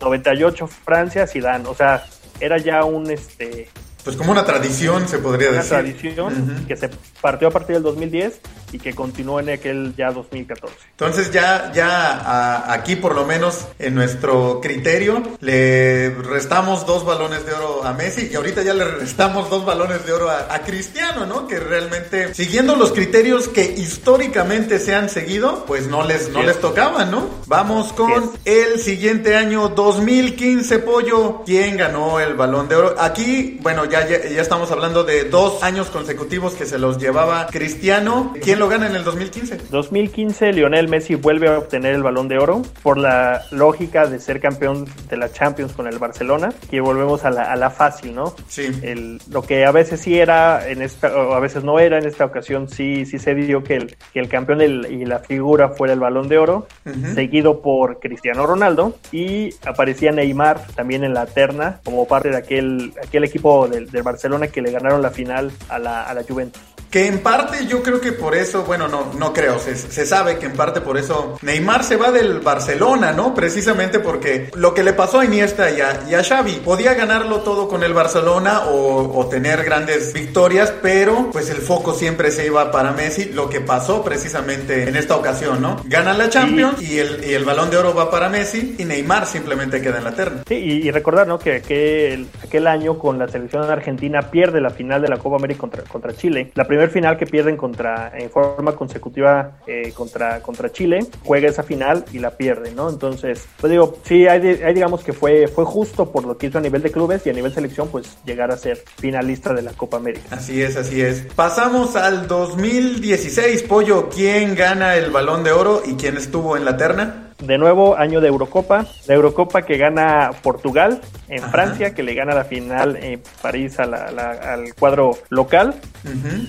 98 Francia, Zidane. O sea, era ya un este pues como una tradición se podría decir. Una tradición que se partió a partir del 2010 y que continuó en aquel ya 2014. Entonces ya, ya aquí por lo menos en nuestro criterio le restamos dos balones de oro a Messi y ahorita ya le restamos dos balones de oro a, Cristiano, ¿no? Que realmente siguiendo los criterios que históricamente se han seguido, pues no les, no les tocaban, ¿no? Vamos con el siguiente año 2015, Pollo. ¿Quién ganó el balón de oro? Aquí, bueno, ya, ya, ya estamos hablando de dos años consecutivos que se los llevaba Cristiano. ¿Quién lo gana en el 2015? 2015 Lionel Messi vuelve a obtener el balón de oro por la lógica de ser campeón de la Champions con el Barcelona, que volvemos a la, a la fácil, ¿no? Sí. El, lo que a veces sí era, en esta, o a veces no era, en esta ocasión sí, sí se dio que el, que el campeón y la figura fuera el balón de oro, seguido por Cristiano Ronaldo y aparecía Neymar también en la terna como parte de aquel, aquel equipo del, del Barcelona que le ganaron la final a la, a la Juventus. Que en parte yo creo que por eso, bueno, no, no creo, se, se, sabe que en parte por eso Neymar se va del Barcelona, ¿no? Precisamente porque lo que le pasó a Iniesta y a, y a Xavi, podía ganarlo todo con el Barcelona o, o, tener grandes victorias, pero pues el foco siempre se iba para Messi, lo que pasó precisamente en esta ocasión, ¿no? Gana la Champions y, el, y el balón de oro va para Messi y Neymar simplemente queda en la terna. Sí, y, recordar, ¿no? Que aquel, aquel año con la selección argentina pierde la final de la Copa América contra, contra Chile. La final que pierden contra, en forma consecutiva eh, contra, contra Chile, juega esa final y la pierde, ¿no? Entonces, pues digo, sí, hay, digamos que fue, fue justo por lo que hizo a nivel de clubes y a nivel selección, pues llegar a ser finalista de la Copa América. Así es, así es. Pasamos al 2016, Pollo, ¿quién gana el balón de oro y quién estuvo en la terna? De nuevo, año de Eurocopa. La Eurocopa que gana Portugal en Francia, que le gana la final en París al cuadro local.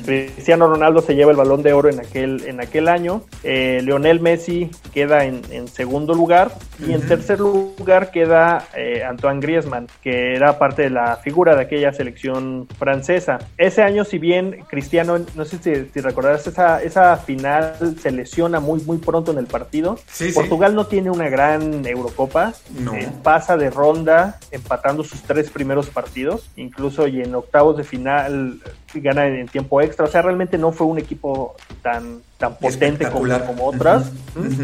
Cristiano Ronaldo se lleva el balón de oro en aquel, en aquel año. Eh, Lionel Messi queda en, segundo lugar. Y en tercer lugar queda eh, Antoine Griezmann, que era parte de la figura de aquella selección francesa. Ese año, si bien Cristiano, no sé si, si recordarás, esa, esa final se lesiona muy, muy pronto en el partido. Portugal no tiene una gran Eurocopa. Eh, pasa de ronda empatando sus tres primeros partidos. Incluso y en octavos de final gana en tiempo extra. O sea, realmente no fue un equipo tan, tan potente como, como otras.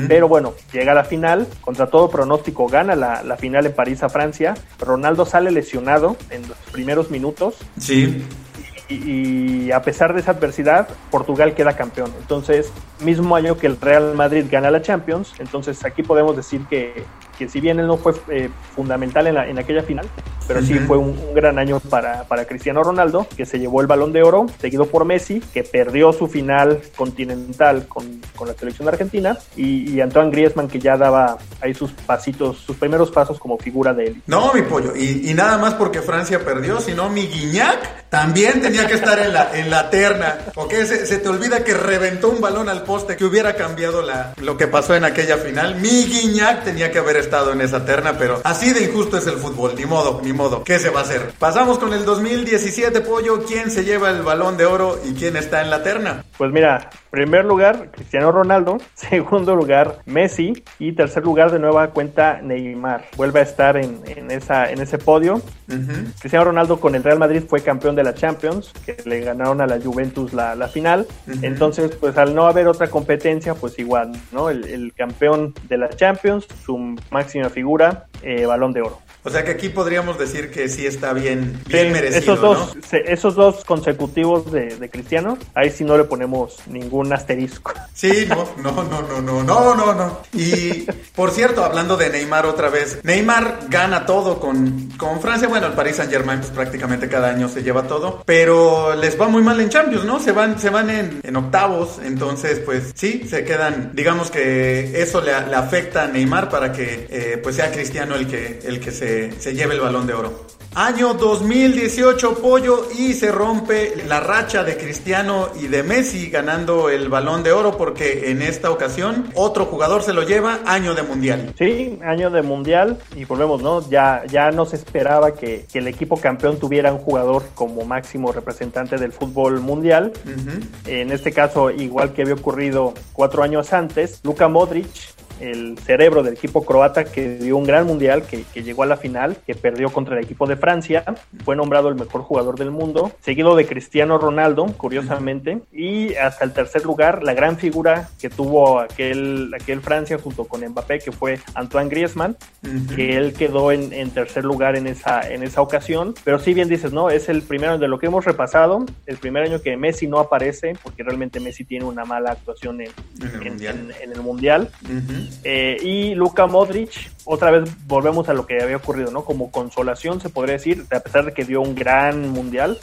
Pero bueno, llega a la final. Contra todo pronóstico gana la, la final en París a Francia. Ronaldo sale lesionado en los primeros minutos. Sí y, a pesar de esa adversidad, Portugal queda campeón. Entonces, mismo año que el Real Madrid gana la Champions, entonces aquí podemos decir que, que si bien él no fue eh, fundamental en, la, en, aquella final, pero sí fue un, gran año para, para, Cristiano Ronaldo, que se llevó el balón de oro, seguido por Messi, que perdió su final continental con, con la selección argentina, y, y, Antoine Griezmann, que ya daba ahí sus pasitos, sus primeros pasos como figura de él. No, mi pollo, y, y nada más porque Francia perdió, sino mi Guiñac también tenía que estar en la, en la terna. ¿Ok? Se, se te olvida que reventó un balón al poste que hubiera cambiado la, lo que pasó en aquella final. Mi Guiñac tenía que haber estado en esa terna, pero así de injusto es el fútbol. Ni modo, ni modo. ¿Qué se va a hacer? Pasamos con el 2017, Pollo. ¿Quién se lleva el balón de oro y quién está en la terna? Pues mira, primer lugar, Cristiano Ronaldo. Segundo lugar, Messi. Y tercer lugar, de nueva cuenta, Neymar. Vuelve a estar en, en esa, en ese podio. Cristiano Ronaldo con el Real Madrid fue campeón de la Champions, que le ganaron a la Juventus la, la final. Entonces, pues al no haber otra competencia, pues igual, ¿no? El, el campeón de la Champions, su máxima figura, eh, balón de oro. O sea que aquí podríamos decir que sí está bien, bien merecido. Esos dos, esos dos consecutivos de, de, Cristiano, ahí sí no le ponemos ningún asterisco. Sí, no, no, no, no, no, no, no, no. Y por cierto, hablando de Neymar otra vez, Neymar gana todo con, con Francia. Bueno, el Paris Saint Germain pues prácticamente cada año se lleva todo, pero les va muy mal en Champions, ¿no? Se van, se van en, en octavos, entonces pues sí, se quedan, digamos que eso le, le afecta a Neymar para que eh, pues sea Cristiano el que, el que se se, lleve el balón de oro. Año 2018, Pollo, y se rompe la racha de Cristiano y de Messi ganando el balón de oro porque en esta ocasión otro jugador se lo lleva, año de mundial. Sí, año de mundial y volvemos, ¿no? Ya, ya no se esperaba que, el equipo campeón tuviera un jugador como máximo representante del fútbol mundial. En este caso, igual que había ocurrido cuatro años antes, Luka Modric el cerebro del equipo croata que dio un gran mundial, que, llegó a la final, que perdió contra el equipo de Francia, fue nombrado el mejor jugador del mundo, seguido de Cristiano Ronaldo, curiosamente, y hasta el tercer lugar, la gran figura que tuvo aquel, aquel Francia junto con Mbappé, que fue Antoine Griezmann, que él quedó en, tercer lugar en esa, en esa ocasión, pero si bien dices, ¿no? Es el primero de lo que hemos repasado, el primer año que Messi no aparece, porque realmente Messi tiene una mala actuación en, el mundial. Eh, y Luka Modric, otra vez volvemos a lo que había ocurrido, ¿no? Como consolación, se podría decir, a pesar de que dio un gran mundial,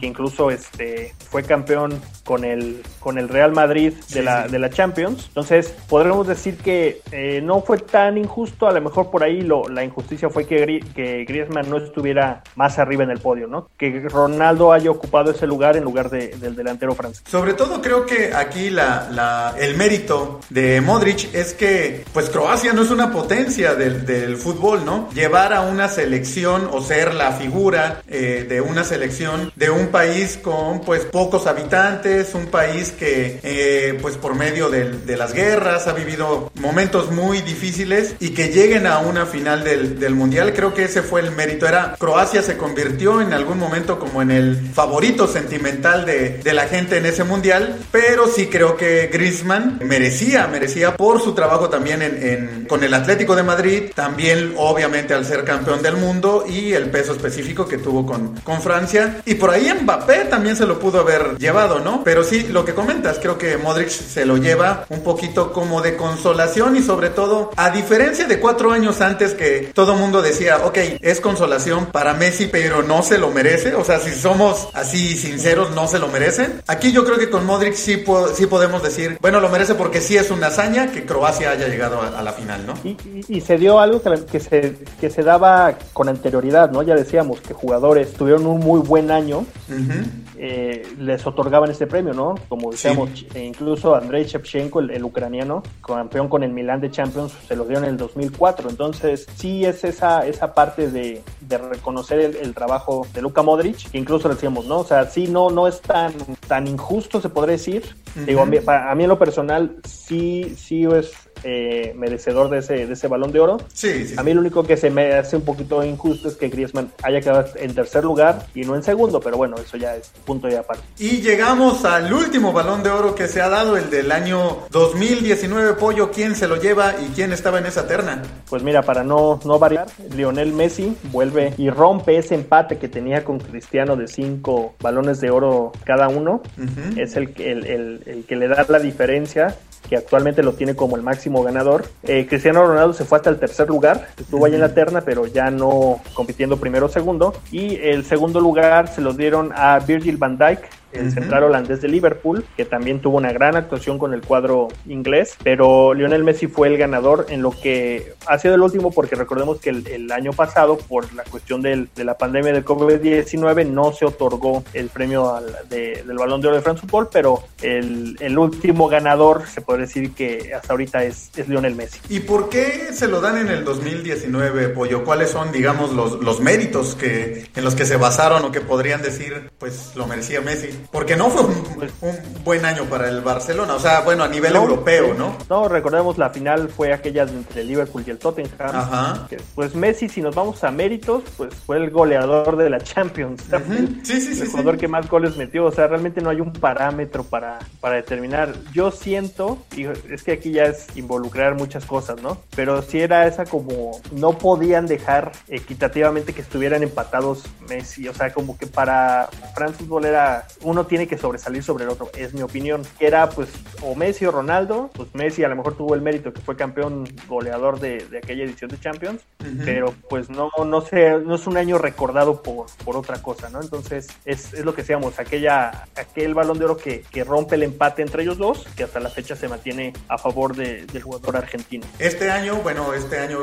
que incluso este, fue campeón con el, con el Real Madrid de, la, de la Champions. Entonces, podríamos decir que eh, no fue tan injusto, a lo mejor por ahí lo, la injusticia fue que, que Griezmann no estuviera más arriba en el podio, ¿no? Que Ronaldo haya ocupado ese lugar en lugar de, del delantero francés. Sobre todo creo que aquí la, la, el mérito de Modric es que, pues Croacia no es una potencia del, del fútbol, ¿no? Llevar a una selección o ser la figura eh, de una selección de un país con, pues, pocos habitantes, es un país que, eh, pues por medio de, las guerras, ha vivido momentos muy difíciles y que lleguen a una final del, Mundial, creo que ese fue el mérito. Era Croacia se convirtió en algún momento como en el favorito sentimental de, la gente en ese Mundial, pero sí creo que Griezmann merecía, merecía por su trabajo también en, con el Atlético de Madrid, también obviamente al ser campeón del mundo y el peso específico que tuvo con, con Francia. Y por ahí Mbappé también se lo pudo haber llevado, ¿no? Pero sí, lo que comentas, creo que Modric se lo lleva un poquito como de consolación y sobre todo, a diferencia de cuatro años antes que todo mundo decía, ok, es consolación para Messi, pero no se lo merece. O sea, si somos así sinceros, no se lo merecen. Aquí yo creo que con Modric sí, sí podemos decir, bueno, lo merece porque sí es una hazaña que Croacia haya llegado a, la final, ¿no? Y, se dio algo que, se, que se daba con anterioridad, ¿no? Ya decíamos que jugadores tuvieron un muy buen año. Eh, les otorgaban este premio, ¿no? Como decíamos, e incluso Andrei Shevchenko, el, ucraniano, campeón con el Milan de Champions, se lo dio en el 2004. Entonces, sí es esa, esa parte de, reconocer el, trabajo de Luka Modric, que incluso decíamos, ¿no? O sea, sí, no, no es tan, tan injusto, se podría decir, Digo, a mí, a mí en lo personal sí, sí es eh, merecedor de ese, de ese balón de oro. Sí, sí, A mí lo único que se me hace un poquito injusto es que Griezmann haya quedado en tercer lugar y no en segundo, pero bueno, eso ya es punto y aparte. Y llegamos al último balón de oro que se ha dado, el del año 2019, Pollo. ¿Quién se lo lleva y quién estaba en esa terna? Pues mira, para no, no variar, Lionel Messi vuelve y rompe ese empate que tenía con Cristiano de cinco balones de oro cada uno. Es el, el, el- el que le da la diferencia que actualmente lo tiene como el máximo ganador. Eh, Cristiano Ronaldo se fue hasta el tercer lugar, estuvo ahí en la terna, pero ya no compitiendo primero o segundo. Y el segundo lugar se lo dieron a Virgil van Dijk, el central holandés de Liverpool, que también tuvo una gran actuación con el cuadro inglés, pero Lionel Messi fue el ganador en lo que ha sido el último, porque recordemos que el, el año pasado, por la cuestión del- de la pandemia del COVID-19, no se otorgó el premio al- de- del Balón de Oro de France Football, pero el, el último ganador, se puede decir que hasta ahorita es, es Lionel Messi. ¿Y por qué se lo dan en el 2019, Pollo? ¿Cuáles son, digamos, los, los méritos que, en los que se basaron o que podrían decir, pues lo merecía Messi? Porque no fue un, un buen año para el Barcelona, o sea, bueno, a nivel No, europeo, sí. ¿no? No, recordemos la final fue aquella entre el Liverpool y el Tottenham. Ajá. Que, Pues Messi, si nos vamos a méritos, pues fue el goleador de la Champions. Ujú. Sí, sí, sí, el sí. jugador que más goles metió. O sea, realmente no hay un parámetro para, para determinar. Yo siento, y es que aquí ya es involucrar muchas cosas, ¿no? Pero si era esa como no podían dejar equitativamente que estuvieran empatados Messi. O sea, como que para France Football era uno tiene que sobresalir sobre el otro, es mi opinión. Era pues o Messi o Ronaldo, pues Messi a lo mejor tuvo el mérito que fue campeón goleador de, de aquella edición de Champions, pero pues no, no sé, no es un año recordado por, por otra cosa, ¿no? Entonces es, es lo que decíamos, aquella, aquel balón de oro que, que rompe el empate entre ellos dos, que hasta la fecha se mantiene a favor de- del jugador argentino. Este año, bueno, este año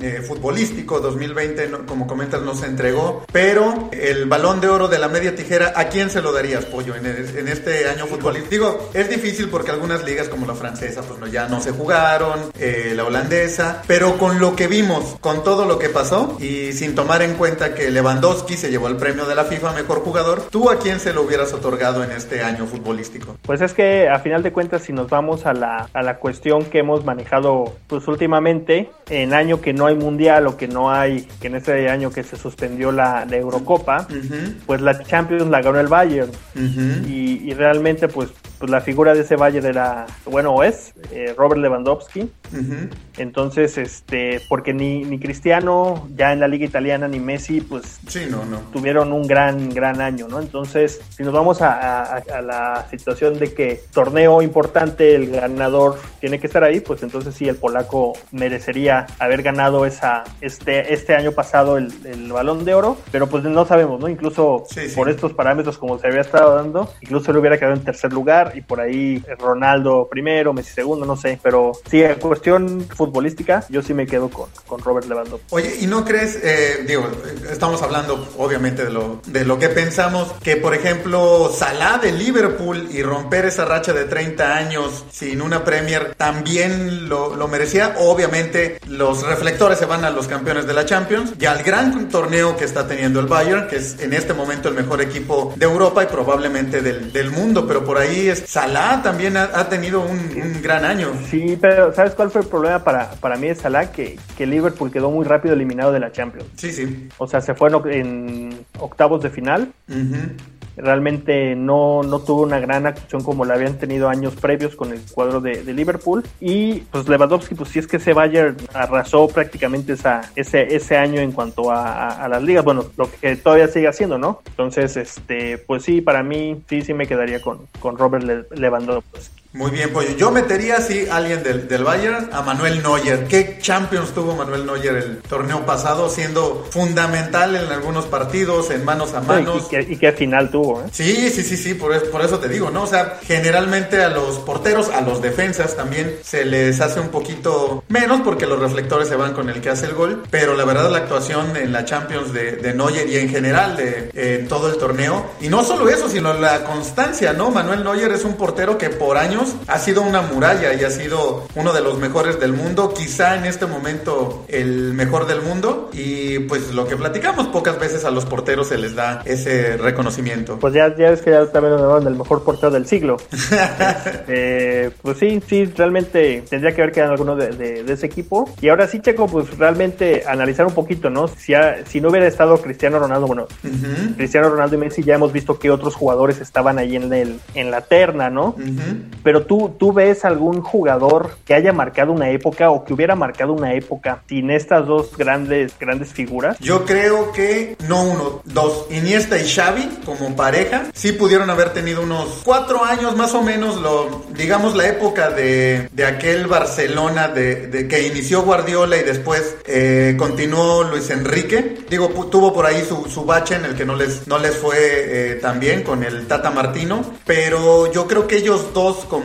eh, futbolístico 2020, no- como comentas, no se entregó, pero el balón de oro de la media tijera, ¿a quién se lo darías, Pollo, en, el- en este año futbolístico? Digo, es difícil porque algunas ligas como la francesa, pues no, ya no se jugaron, eh, la holandesa, pero con lo que vimos, con todo lo que pasó y sin tomar en cuenta que Lewandowski se llevó el premio de la FIFA Mejor Jugador, ¿tú a quién se lo hubieras otorgado en este año futbolístico? Pues es que a final de cuentas, si nos vamos a la, a la cuestión que hemos manejado pues últimamente, en año que no hay mundial o que no hay, que en este año que se suspendió la, la Eurocopa, Ujú, pues la Champions la ganó el Bayern. Y, y realmente pues, pues la figura de ese Bayern era, bueno, es eh, Robert Lewandowski. Entonces, este, porque ni, ni Cristiano ya en la liga italiana ni Messi, pues Sí, no, no. tuvieron un gran, gran año, ¿no? Entonces, si nos vamos a, a- a la situación de que torneo importante, el ganador tiene que estar ahí, pues entonces sí, el polaco merecería haber ganado esa, este, este año pasado el, el balón de oro, pero pues no sabemos, ¿no? Incluso Sí, sí. por estos parámetros como se había estado dando, incluso le hubiera quedado en tercer lugar y por ahí Ronaldo primero, Messi segundo, no sé, pero sí, en cuestión futbolística, yo sí me quedo con, con Robert Lewandowski. Oye, ¿y no crees, eh, digo, estamos hablando obviamente de lo, de lo que pensamos, que por ejemplo Salah de Liverpool y romper esa racha de 30 años sin una Premier también lo, lo merecía? Obviamente los reflectores se van a los campeones de la Champions y al gran torneo que está teniendo el Bayern, que es en este momento el mejor equipo de Europa y probablemente del, del mundo, pero por ahí es, Salah también ha, ha tenido un, un gran año. Sí, pero ¿sabes cuál fue el problema para, para mí de Salah? Que, que Liverpool quedó muy rápido eliminado de la Champions. Sí, sí. O sea, se fue en, oc- en octavos de final. Ujú. Realmente no, no tuvo una gran actuación como la habían tenido años previos con el cuadro de, Liverpool. Y pues Lewandowski, pues sí es que ese Bayern arrasó prácticamente esa, ese, ese año en cuanto a, a- las ligas. Bueno, lo que todavía sigue haciendo, ¿no? Entonces, este, pues sí, para mí sí, sí me quedaría con, con Robert Le- Lewandowski. Muy bien, Pollo. Yo metería, sí, a alguien del, del Bayern, a Manuel Neuer. ¿Qué Champions tuvo Manuel Neuer el torneo pasado, siendo fundamental en algunos partidos, en manos a manos? qué, y qué final tuvo, ¿eh? Sí, sí, sí, sí, por eso, por eso te digo, ¿no? O sea, generalmente a los porteros, a los defensas también se les hace un poquito menos porque los reflectores se van con el que hace el gol, pero la verdad la actuación en la Champions de, de Neuer y en general de en todo el torneo, y no solo eso, sino la constancia, ¿no? Manuel Neuer es un portero que por años años ha sido una muralla y ha sido uno de los mejores del mundo, quizá en este momento el mejor del mundo y pues lo que platicamos, pocas veces a los porteros se les da ese reconocimiento. Pues ya, ya ves que ya también lo el mejor portero del siglo. Eh, pues sí, sí, realmente tendría que haber quedado alguno de, de, ese equipo. Y ahora sí, Checo, pues realmente analizar un poquito, ¿no? Si, si no hubiera estado Cristiano Ronaldo, bueno, Cristiano Ronaldo y Messi ya hemos visto que otros jugadores estaban ahí en, el, en la terna, ¿no? Pero tú, tú ves algún jugador que haya marcado una época o que hubiera marcado una época sin estas dos grandes, grandes figuras. Yo creo que no uno, dos. Iniesta y Xavi como pareja sí pudieron haber tenido unos cuatro años más o menos, lo, digamos la época de, de aquel Barcelona de, que inició Guardiola y después eh, continuó Luis Enrique. Digo, tuvo por ahí su, su, bache en el que no les, no les fue eh, tan bien con el Tata Martino, pero yo creo que ellos dos como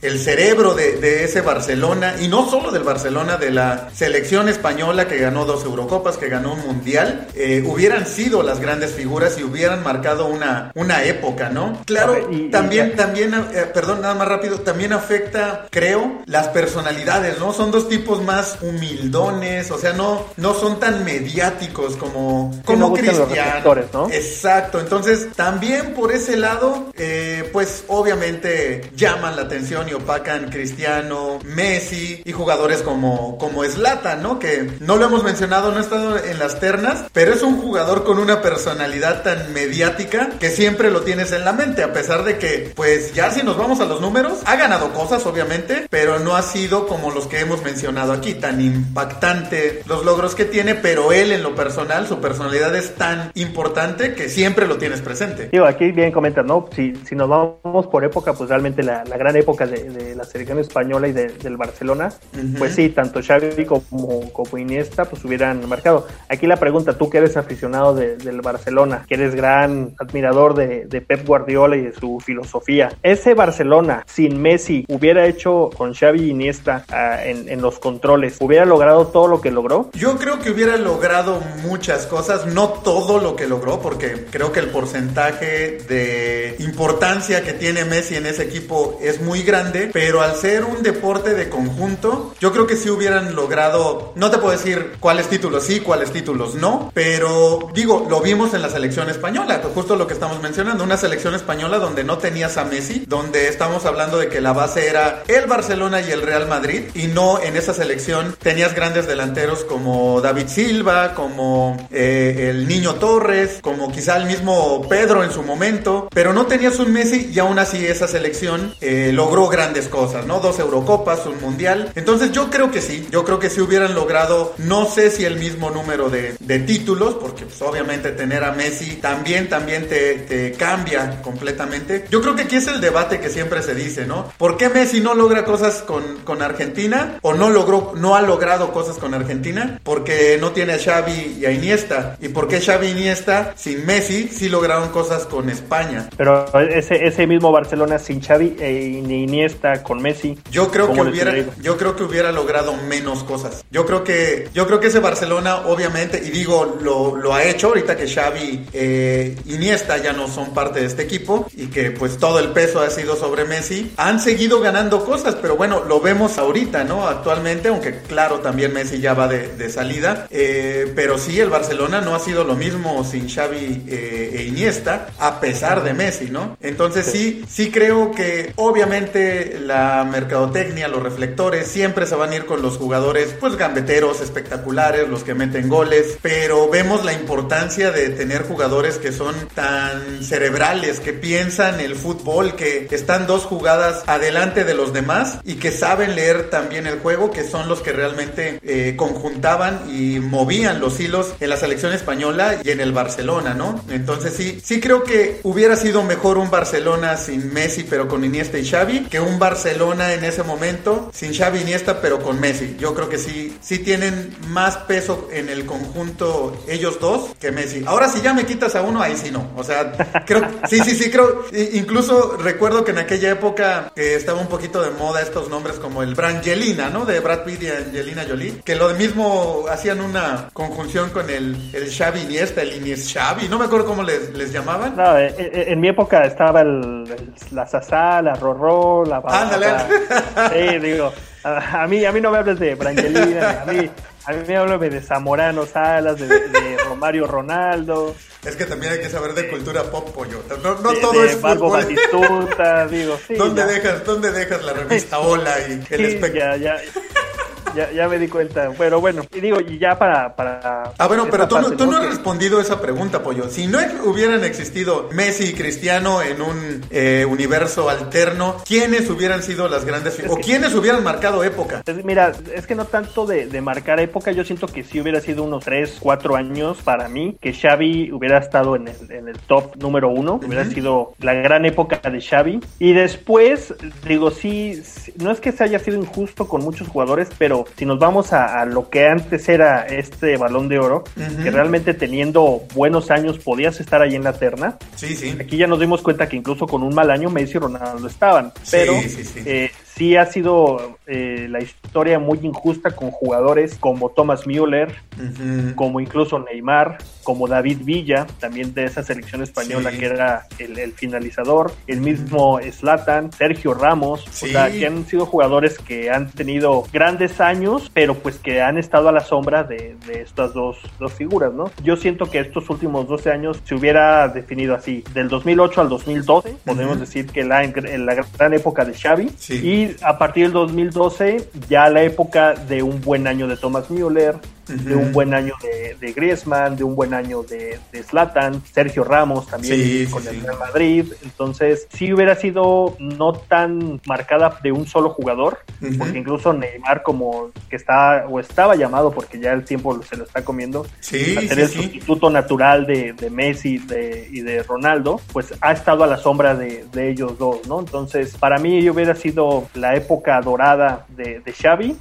el cerebro de, de ese Barcelona, y no solo del Barcelona, de la selección española que ganó dos Eurocopas, que ganó un Mundial, eh, hubieran sido las grandes figuras y hubieran marcado una, una época, ¿no? Claro, también, también, eh, perdón, nada más rápido, también afecta, creo, las personalidades, ¿no? Son dos tipos más humildones, o sea, no, no son tan mediáticos como, como Cristiano. ¿no? Exacto, entonces también por ese lado, eh, pues obviamente llaman la atención y opacan Cristiano, Messi y jugadores como, como Zlatan, ¿no? Que no lo hemos mencionado, no ha estado en las ternas, pero es un jugador con una personalidad tan mediática que siempre lo tienes en la mente, a pesar de que, pues ya si nos vamos a los números, ha ganado cosas, obviamente, pero no ha sido como los que hemos mencionado aquí, tan impactante los logros que tiene, pero él en lo personal, su personalidad es tan importante que siempre lo tienes presente. Digo, aquí bien comentas, ¿no? Si, si nos vamos por época, pues realmente la, la gran época de, la selección española y del Barcelona, pues sí, tanto Xavi como, como Iniesta, pues hubieran marcado. Aquí la pregunta, tú que eres aficionado del Barcelona, que eres gran admirador de, de Pep Guardiola y de su filosofía, ese Barcelona sin Messi hubiera hecho con Xavi y Iniesta uh, en, en, los controles, ¿hubiera logrado todo lo que logró? Yo creo que hubiera logrado muchas cosas, no todo lo que logró, porque creo que el porcentaje de importancia que tiene Messi en ese equipo es muy grande, pero al ser un deporte de conjunto, yo creo que sí hubieran logrado, no te puedo decir cuáles títulos sí, cuáles títulos no, pero digo, lo vimos en la selección española, justo lo que estamos mencionando, una selección española donde no tenías a Messi, donde estamos hablando de que la base era el Barcelona y el Real Madrid, y no en esa selección tenías grandes delanteros como David Silva, como eh, el Niño Torres, como quizá el mismo Pedro en su momento, pero no tenías un Messi y aún así esa selección eh, logró grandes cosas, ¿no? Dos Eurocopas, un Mundial. Entonces yo creo que sí, yo creo que si hubieran logrado, no sé si el mismo número de, títulos, porque pues, obviamente tener a Messi también, también te, cambia completamente. Yo creo que aquí es el debate que siempre se dice, ¿no? ¿Por qué Messi no logra cosas con, Argentina o no logró, no ha logrado cosas con Argentina? Porque no tiene a Xavi y a Iniesta. ¿Y por qué Xavi y Iniesta sin Messi sí lograron cosas con España? Pero ese, mismo Barcelona sin Xavi e Iniesta con Messi. Yo creo que hubiera, yo creo que hubiera logrado menos cosas. Yo creo que, yo creo que ese Barcelona, obviamente, y digo, lo, lo ha hecho ahorita que Xavi eh, Iniesta ya no son parte de este equipo y que pues todo el peso ha sido sobre Messi. Han seguido ganando cosas, pero bueno, lo vemos ahorita, ¿no? Actualmente, aunque claro, también Messi ya va de, de salida, eh, pero sí, el Barcelona no ha sido lo mismo sin Xavi eh, e Iniesta, a pesar de Messi, ¿no? Entonces sí, sí creo que obviamente la mercadotecnia, los reflectores, siempre se van a ir con los jugadores, pues gambeteros, espectaculares, los que meten goles, pero vemos la importancia de tener jugadores que son tan cerebrales, que piensan el fútbol, que están dos jugadas adelante de los demás y que saben leer también el juego, que son los que realmente eh, conjuntaban y movían los hilos en la selección española y en el Barcelona, ¿no? Entonces sí, sí creo que hubiera sido mejor un Barcelona sin Messi pero con Iniesta y Xavi que un Barcelona en ese momento sin Xavi Iniesta pero con Messi. Yo creo que sí, sí tienen más peso en el conjunto ellos dos que Messi. Ahora si ya me quitas a uno, ahí sí no. O sea, creo, sí, sí, sí, creo. Incluso recuerdo que en aquella época que estaba un poquito de moda estos nombres como el Brangelina, ¿no? De Brad Pitt y Angelina Jolie, que lo mismo hacían una conjunción con el, el Xavi Iniesta, el Iniesta Xavi, no me acuerdo cómo les, les llamaban. No, eh, eh, en, mi época estaba el, la Sasa, la Rorró, la Ándale. Sí, digo, a, mí, a mí no me hables de Brangelina, a mí, a mí me háblame de Zamorano Salas, de, de, Romario Ronaldo. Es que también hay que saber de cultura pop, pollo. No, no todo de es Barbo Batistuta, digo, sí. ¿Dónde dejas, ¿Dónde dejas la revista Hola y el sí, ya, ya ya, ya me di cuenta. Pero bueno, y digo, y ya para. para ah, bueno, pero tú, no, tú no has respondido esa pregunta, Pollo. Si no hubieran existido Messi y Cristiano en un eh, universo alterno, ¿quiénes hubieran sido las grandes o quiénes hubieran marcado época? mira, es que no tanto de, de, marcar época, yo siento que sí hubiera sido unos 3, 4 años para mí, que Xavi hubiera estado en el, en el top número uno, hubiera sido la gran época de Xavi. Y después, digo, sí, no es que se haya sido injusto con muchos jugadores, pero si nos vamos a, lo que antes era este balón de oro, que realmente teniendo buenos años podías estar ahí en la terna. Sí, sí. Aquí ya nos dimos cuenta que incluso con un mal año Messi y Ronaldo estaban. Pero sí, sí, eh, sí ha sido eh, la historia muy injusta con jugadores como Thomas Müller, como incluso Neymar, como David Villa, también de esa selección española que era el, finalizador, el mismo Slatan, Sergio Ramos, o sea, que han sido jugadores que han tenido grandes años, pero pues que han estado a la sombra de, estas dos, dos, figuras, ¿no? Yo siento que estos últimos 12 años se hubiera definido así, del 2008 al 2012, podemos decir que la, la gran época de Xavi, y a partir del 2012 ya la época de un buen año de Thomas Müller, de un buen año de, de, Griezmann, de un buen año de, de Zlatan, Sergio Ramos también con el Real Madrid. Entonces, sí hubiera sido no tan marcada de un solo jugador, porque incluso Neymar como que está o estaba llamado porque ya el tiempo se lo está comiendo, a ser el sustituto natural de, Messi y de Ronaldo, pues ha estado a la sombra de, ellos dos, ¿no? Entonces, para mí hubiera sido la época dorada de, Xavi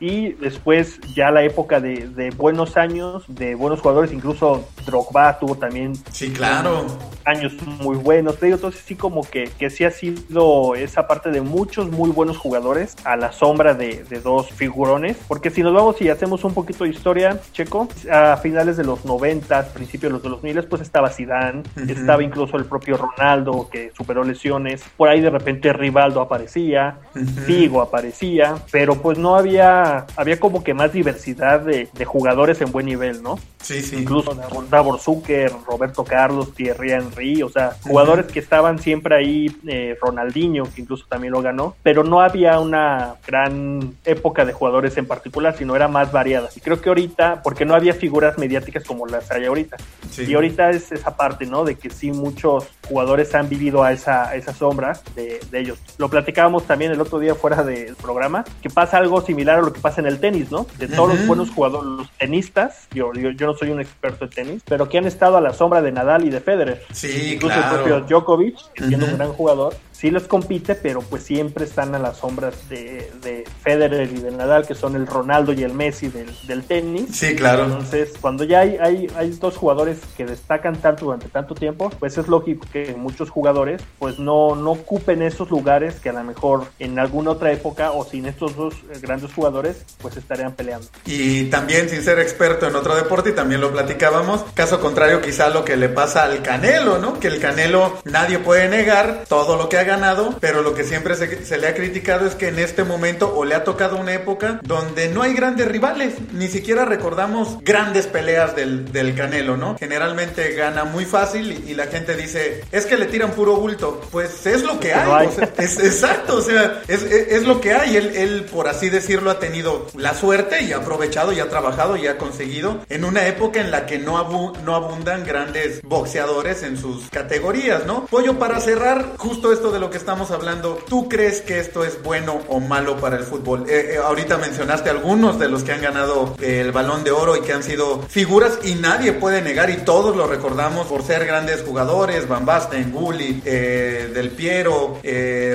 y después ya la época de, buenos años, de buenos jugadores, incluso Drogba tuvo también sí, claro. años muy buenos, pero entonces sí como que, que sí ha sido esa parte de muchos muy buenos jugadores a la sombra de, dos figurones, porque si nos vamos y hacemos un poquito de historia, Checo, a finales de los 90, principios de los 2000, pues estaba Zidane, estaba incluso el propio Ronaldo que superó lesiones, por ahí de repente Rivaldo aparecía, Figo aparecía, pero pues no había, había como que más diversidad de de, jugadores en buen nivel, ¿no? Sí, sí. Incluso Davor Zucker, Roberto Carlos, Thierry Henry, o sea, jugadores que estaban siempre ahí, eh, Ronaldinho, que incluso también lo ganó, pero no había una gran época de jugadores en particular, sino era más variada. Y creo que ahorita, porque no había figuras mediáticas como las hay ahorita. Y ahorita es esa parte, ¿no? De que sí muchos jugadores han vivido a esa, esa sombra de, ellos. Lo platicábamos también el otro día fuera del programa, que pasa algo similar a lo que pasa en el tenis, ¿no? De todos los buenos jugadores los tenistas, yo, yo, no soy un experto en tenis, pero que han estado a la sombra de Nadal y de Federer. Sí, Incluso el propio Djokovic, siendo un gran jugador, sí los compite, pero pues siempre están a las sombras de, de Federer y de Nadal, que son el Ronaldo y el Messi del, del tenis. Sí, claro. Entonces, cuando ya hay, hay, hay dos jugadores que destacan tanto durante tanto tiempo, pues es lógico que muchos jugadores pues no, no ocupen esos lugares que a lo mejor en alguna otra época o sin estos dos grandes jugadores pues estarían peleando. Y también sin ser experto en otro deporte, y también lo platicábamos, caso contrario quizá lo que le pasa al Canelo, ¿no? Que el Canelo nadie puede negar todo lo que ha ganado, pero lo que siempre se, le ha criticado es que en este momento o le ha tocado una época donde no hay grandes rivales, ni siquiera recordamos grandes peleas del, del Canelo, ¿no? Generalmente gana muy fácil y, la gente dice, es que le tiran puro bulto, pues es lo que hay, es, exacto, o sea, es, es, lo que hay, él, él por así decirlo ha tenido la suerte y ha aprovechado y ha trabajado y ha conseguido en una época en la que no, no abundan grandes boxeadores en sus categorías, ¿no? Pollo, para cerrar justo esto de lo que estamos hablando, ¿tú crees que esto es bueno o malo para el fútbol? Eh, eh, ahorita mencionaste algunos de los que han ganado el balón de oro y que han sido figuras y nadie puede negar y todos lo recordamos por ser grandes jugadores, Van Basten, Gulli, eh, Del Piero,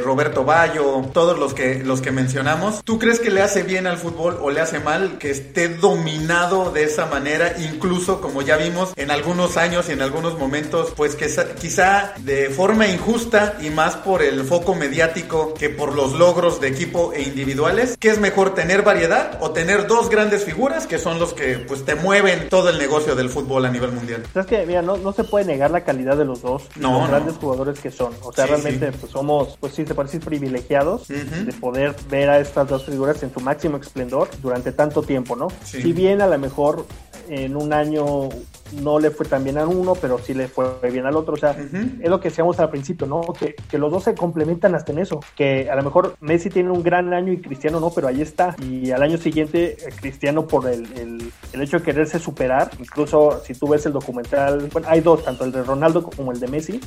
Roberto Bayo, todos los que, los que mencionamos. ¿Tú crees que le hace bien al fútbol o le hace mal que esté dominado de esa manera, incluso como ya vimos en algunos años y en algunos momentos, pues que quizá de forma injusta y más por por el foco mediático que por los logros de equipo e individuales. ¿Qué es mejor tener variedad o tener dos grandes figuras que son los que pues te mueven todo el negocio del fútbol a nivel mundial? Es que, mira, no, no se puede negar la calidad de los dos, no, los grandes jugadores que son. O sea, realmente pues somos, pues sí, se parece privilegiados de poder ver a estas dos figuras en su máximo esplendor durante tanto tiempo, ¿no? Si bien a lo mejor en un año no le fue tan bien a uno, pero sí le fue bien al otro. O sea, es lo que decíamos al principio, ¿no? Que, que, los dos se complementan hasta en eso. Que a lo mejor Messi tiene un gran año y Cristiano no, pero ahí está. Y al año siguiente, eh, Cristiano por el, el, el hecho de quererse superar, incluso si tú ves el documental, bueno, hay dos, tanto el de Ronaldo como el de Messi,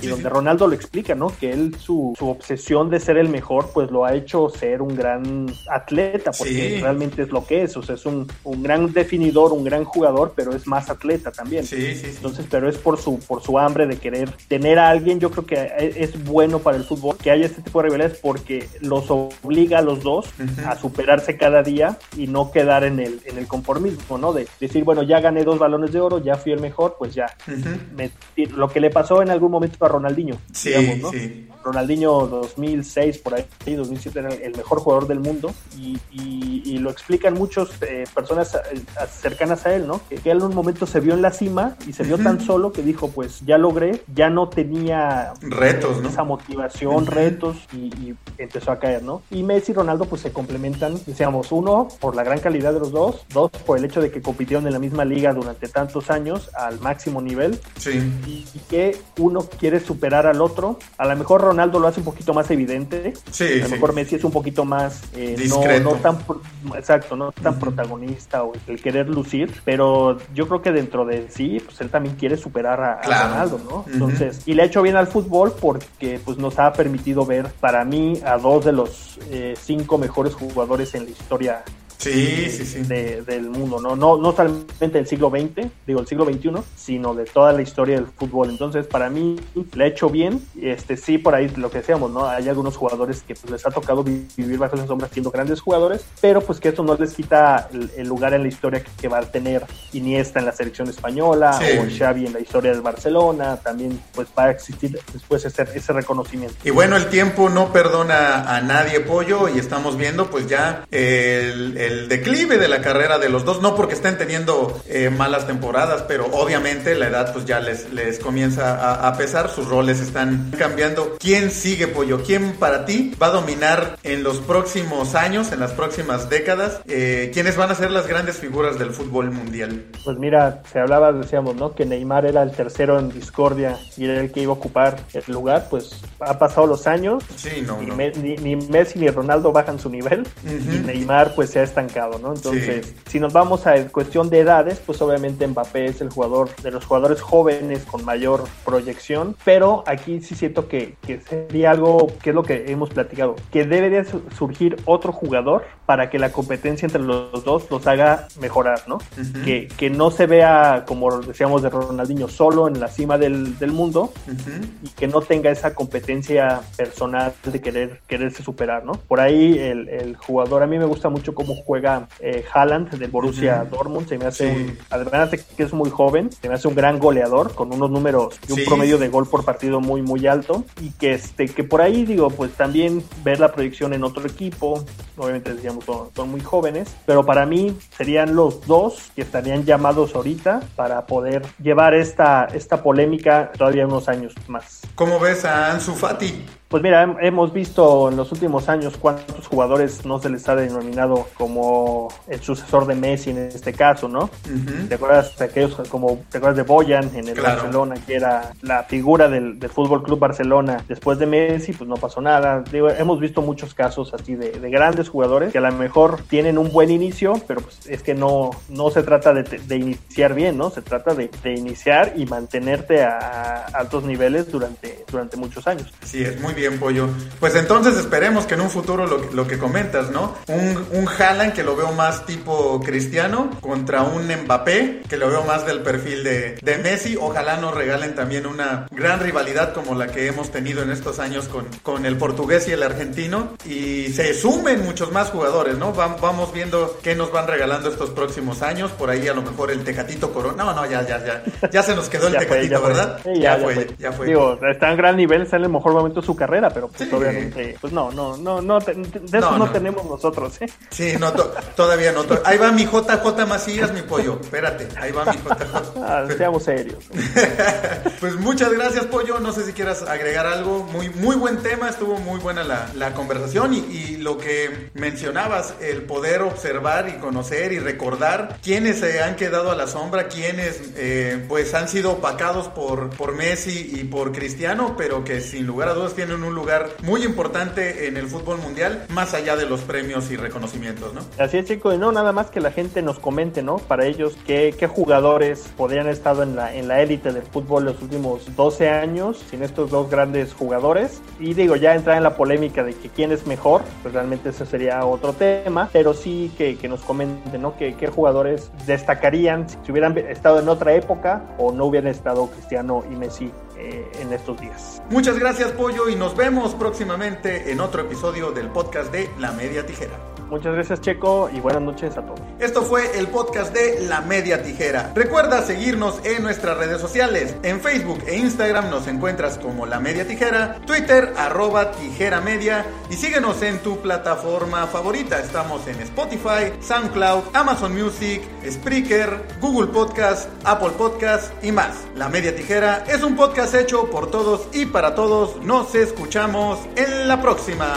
y donde Ronaldo lo explica, ¿no? Que él, su, su, obsesión de ser el mejor, pues lo ha hecho ser un gran atleta, porque realmente es lo que es. O sea, es un, un gran definidor, un gran jugador, pero es más atleta también. Sí, sí, Entonces, pero es por su, por su hambre de querer tener a alguien. Yo creo que es bueno para el fútbol que haya este tipo de rivalidades porque los obliga a los dos a superarse cada día y no quedar en el, en el conformismo, ¿no? De decir, bueno, ya gané dos balones de oro, ya fui el mejor, pues ya. lo que le pasó en algún momento a Ronaldinho, digamos, ¿no? Ronaldinho 2006, por ahí, 2007 era el mejor jugador del mundo y, y, lo explican muchas eh, personas eh, cercanas a él, ¿no? Que, que, él en un momento se vio en la cima y se vio tan solo que dijo, pues ya logré, ya no tenía retos, ¿no? esa motivación, retos y, empezó a caer, ¿no? Y Messi y Ronaldo pues se complementan, decíamos, uno por la gran calidad de los dos, dos por el hecho de que compitieron en la misma liga durante tantos años al máximo nivel sí. y, que uno quiere superar al otro, a lo mejor Ronaldo lo hace un poquito más evidente. Sí, a lo mejor Messi es un poquito más eh, no, tan exacto, no tan protagonista o el querer lucir, pero yo creo que dentro de sí, pues él también quiere superar a, Ronaldo, ¿no? Entonces, y le ha hecho bien al fútbol porque pues nos ha permitido ver para mí a dos de los eh, cinco mejores jugadores en la historia sí, sí, sí. del mundo, ¿no? ¿no? No solamente del siglo XX, digo el siglo XXI, sino de toda la historia del fútbol. Entonces, para mí, le ha hecho bien. Este, sí, por ahí lo que decíamos, ¿no? Hay algunos jugadores que pues, les ha tocado vivir bajo esas sombras siendo grandes jugadores, pero pues que eso no les quita el, lugar en la historia que, va a tener Iniesta en la selección española o Xavi en la historia del Barcelona. También, pues, va a existir después ese, ese reconocimiento. Y bueno, el tiempo no perdona a nadie, Pollo, y estamos viendo, pues, ya el el declive de la carrera de los dos, no porque estén teniendo eh, malas temporadas, pero obviamente la edad pues ya les, les comienza a, pesar, sus roles están cambiando. ¿Quién sigue, Pollo? ¿Quién para ti va a dominar en los próximos años, en las próximas décadas? Eh, ¿Quiénes van a ser las grandes figuras del fútbol mundial? Pues mira, se hablaba, decíamos, ¿no? Que Neymar era el tercero en discordia y era el que iba a ocupar el lugar, pues ha pasado los años. Sí, no, ni, Messi ni Ronaldo bajan su nivel y Neymar pues se ha estancado, ¿no? Entonces, si nos vamos a cuestión de edades, pues obviamente Mbappé es el jugador de los jugadores jóvenes con mayor proyección, pero aquí sí siento que, que sería algo que es lo que hemos platicado, que debería surgir otro jugador para que la competencia entre los dos los haga mejorar, ¿no? que, que, no se vea, como decíamos de Ronaldinho, solo en la cima del, del mundo y que no tenga esa competencia personal de querer quererse superar, ¿no? Por ahí el, el jugador, a mí me gusta mucho cómo juega eh, Haaland de Borussia Dortmund. Se me hace un, además de que es muy joven, se me hace un gran goleador con unos números y un promedio de gol por partido muy, muy alto. Y que, este, que por ahí, digo, pues también ver la proyección en otro equipo. Obviamente, decíamos, son, son muy jóvenes, pero para mí serían los dos que estarían llamados ahorita para poder llevar esta, esta polémica todavía unos años más. ¿Cómo ves a Ansu Fati? Pues mira, hemos visto en los últimos años cuántos jugadores no se les ha denominado como el sucesor de Messi en este caso, ¿no? ¿Te acuerdas de aquellos como te acuerdas de Boyan en el Barcelona, que era la figura del, del Fútbol Club Barcelona después de Messi, pues no pasó nada. Digo, hemos visto muchos casos así de, de, grandes jugadores que a lo mejor tienen un buen inicio, pero pues es que no, no se trata de, de iniciar bien, ¿no? Se trata de, de iniciar y mantenerte a, altos niveles durante, durante muchos años. Sí, es muy bien, Pollo. Pues entonces esperemos que en un futuro lo, lo que comentas, ¿no? Un, un Haaland, que lo veo más tipo cristiano, contra un Mbappé, que lo veo más del perfil de, de Messi. Ojalá nos regalen también una gran rivalidad como la que hemos tenido en estos años con, con el portugués y el argentino. Y se sumen muchos más jugadores, ¿no? Vamos viendo qué nos van regalando estos próximos años. Por ahí a lo mejor el Tecatito Corona. No, no, ya, ya, ya. Ya se nos quedó el Tecatito, ¿verdad? ya, fue, ya, fue, Digo, está en gran nivel, está en el mejor momento de su carrera, pero pues obviamente, pues no, no, no, no, de eso no, tenemos nosotros, ¿eh? Sí, no, todavía no. ahí va mi JJ Macías, mi pollo. Espérate, ahí va mi JJ. Ah, seamos serios. pues muchas gracias, pollo. No sé si quieras agregar algo. Muy, muy buen tema, estuvo muy buena la, la conversación y, y lo que mencionabas, el poder observar y conocer y recordar quiénes se han quedado a la sombra, quiénes eh, pues han sido opacados por, por Messi y por Cristiano, pero que sin lugar a dudas tienen un lugar muy importante en el fútbol mundial, más allá de los premios y reconocimientos, ¿no? Así es, chico, y no nada más que la gente nos comente, ¿no? Para ellos, qué, qué jugadores podrían haber estado en la, en la élite del fútbol los últimos 12 años sin estos dos grandes jugadores. Y digo, ya entrar en la polémica de que quién es mejor, pues realmente ese sería otro tema, pero sí que, que nos comenten, ¿no? ¿Qué, qué jugadores destacarían si hubieran estado en otra época o no hubieran estado Cristiano y Messi eh, en estos días. Muchas gracias Pollo y nos vemos próximamente en otro episodio del podcast de La Media Tijera. Muchas gracias Checo y buenas noches a todos. Esto fue el podcast de La Media Tijera. Recuerda seguirnos en nuestras redes sociales. En Facebook e Instagram nos encuentras como La Media Tijera, Twitter arroba Tijera Media y síguenos en tu plataforma favorita. Estamos en Spotify, SoundCloud, Amazon Music, Spreaker, Google Podcast, Apple Podcast y más. La Media Tijera es un podcast hecho por todos y para todos. Nos escuchamos en la próxima.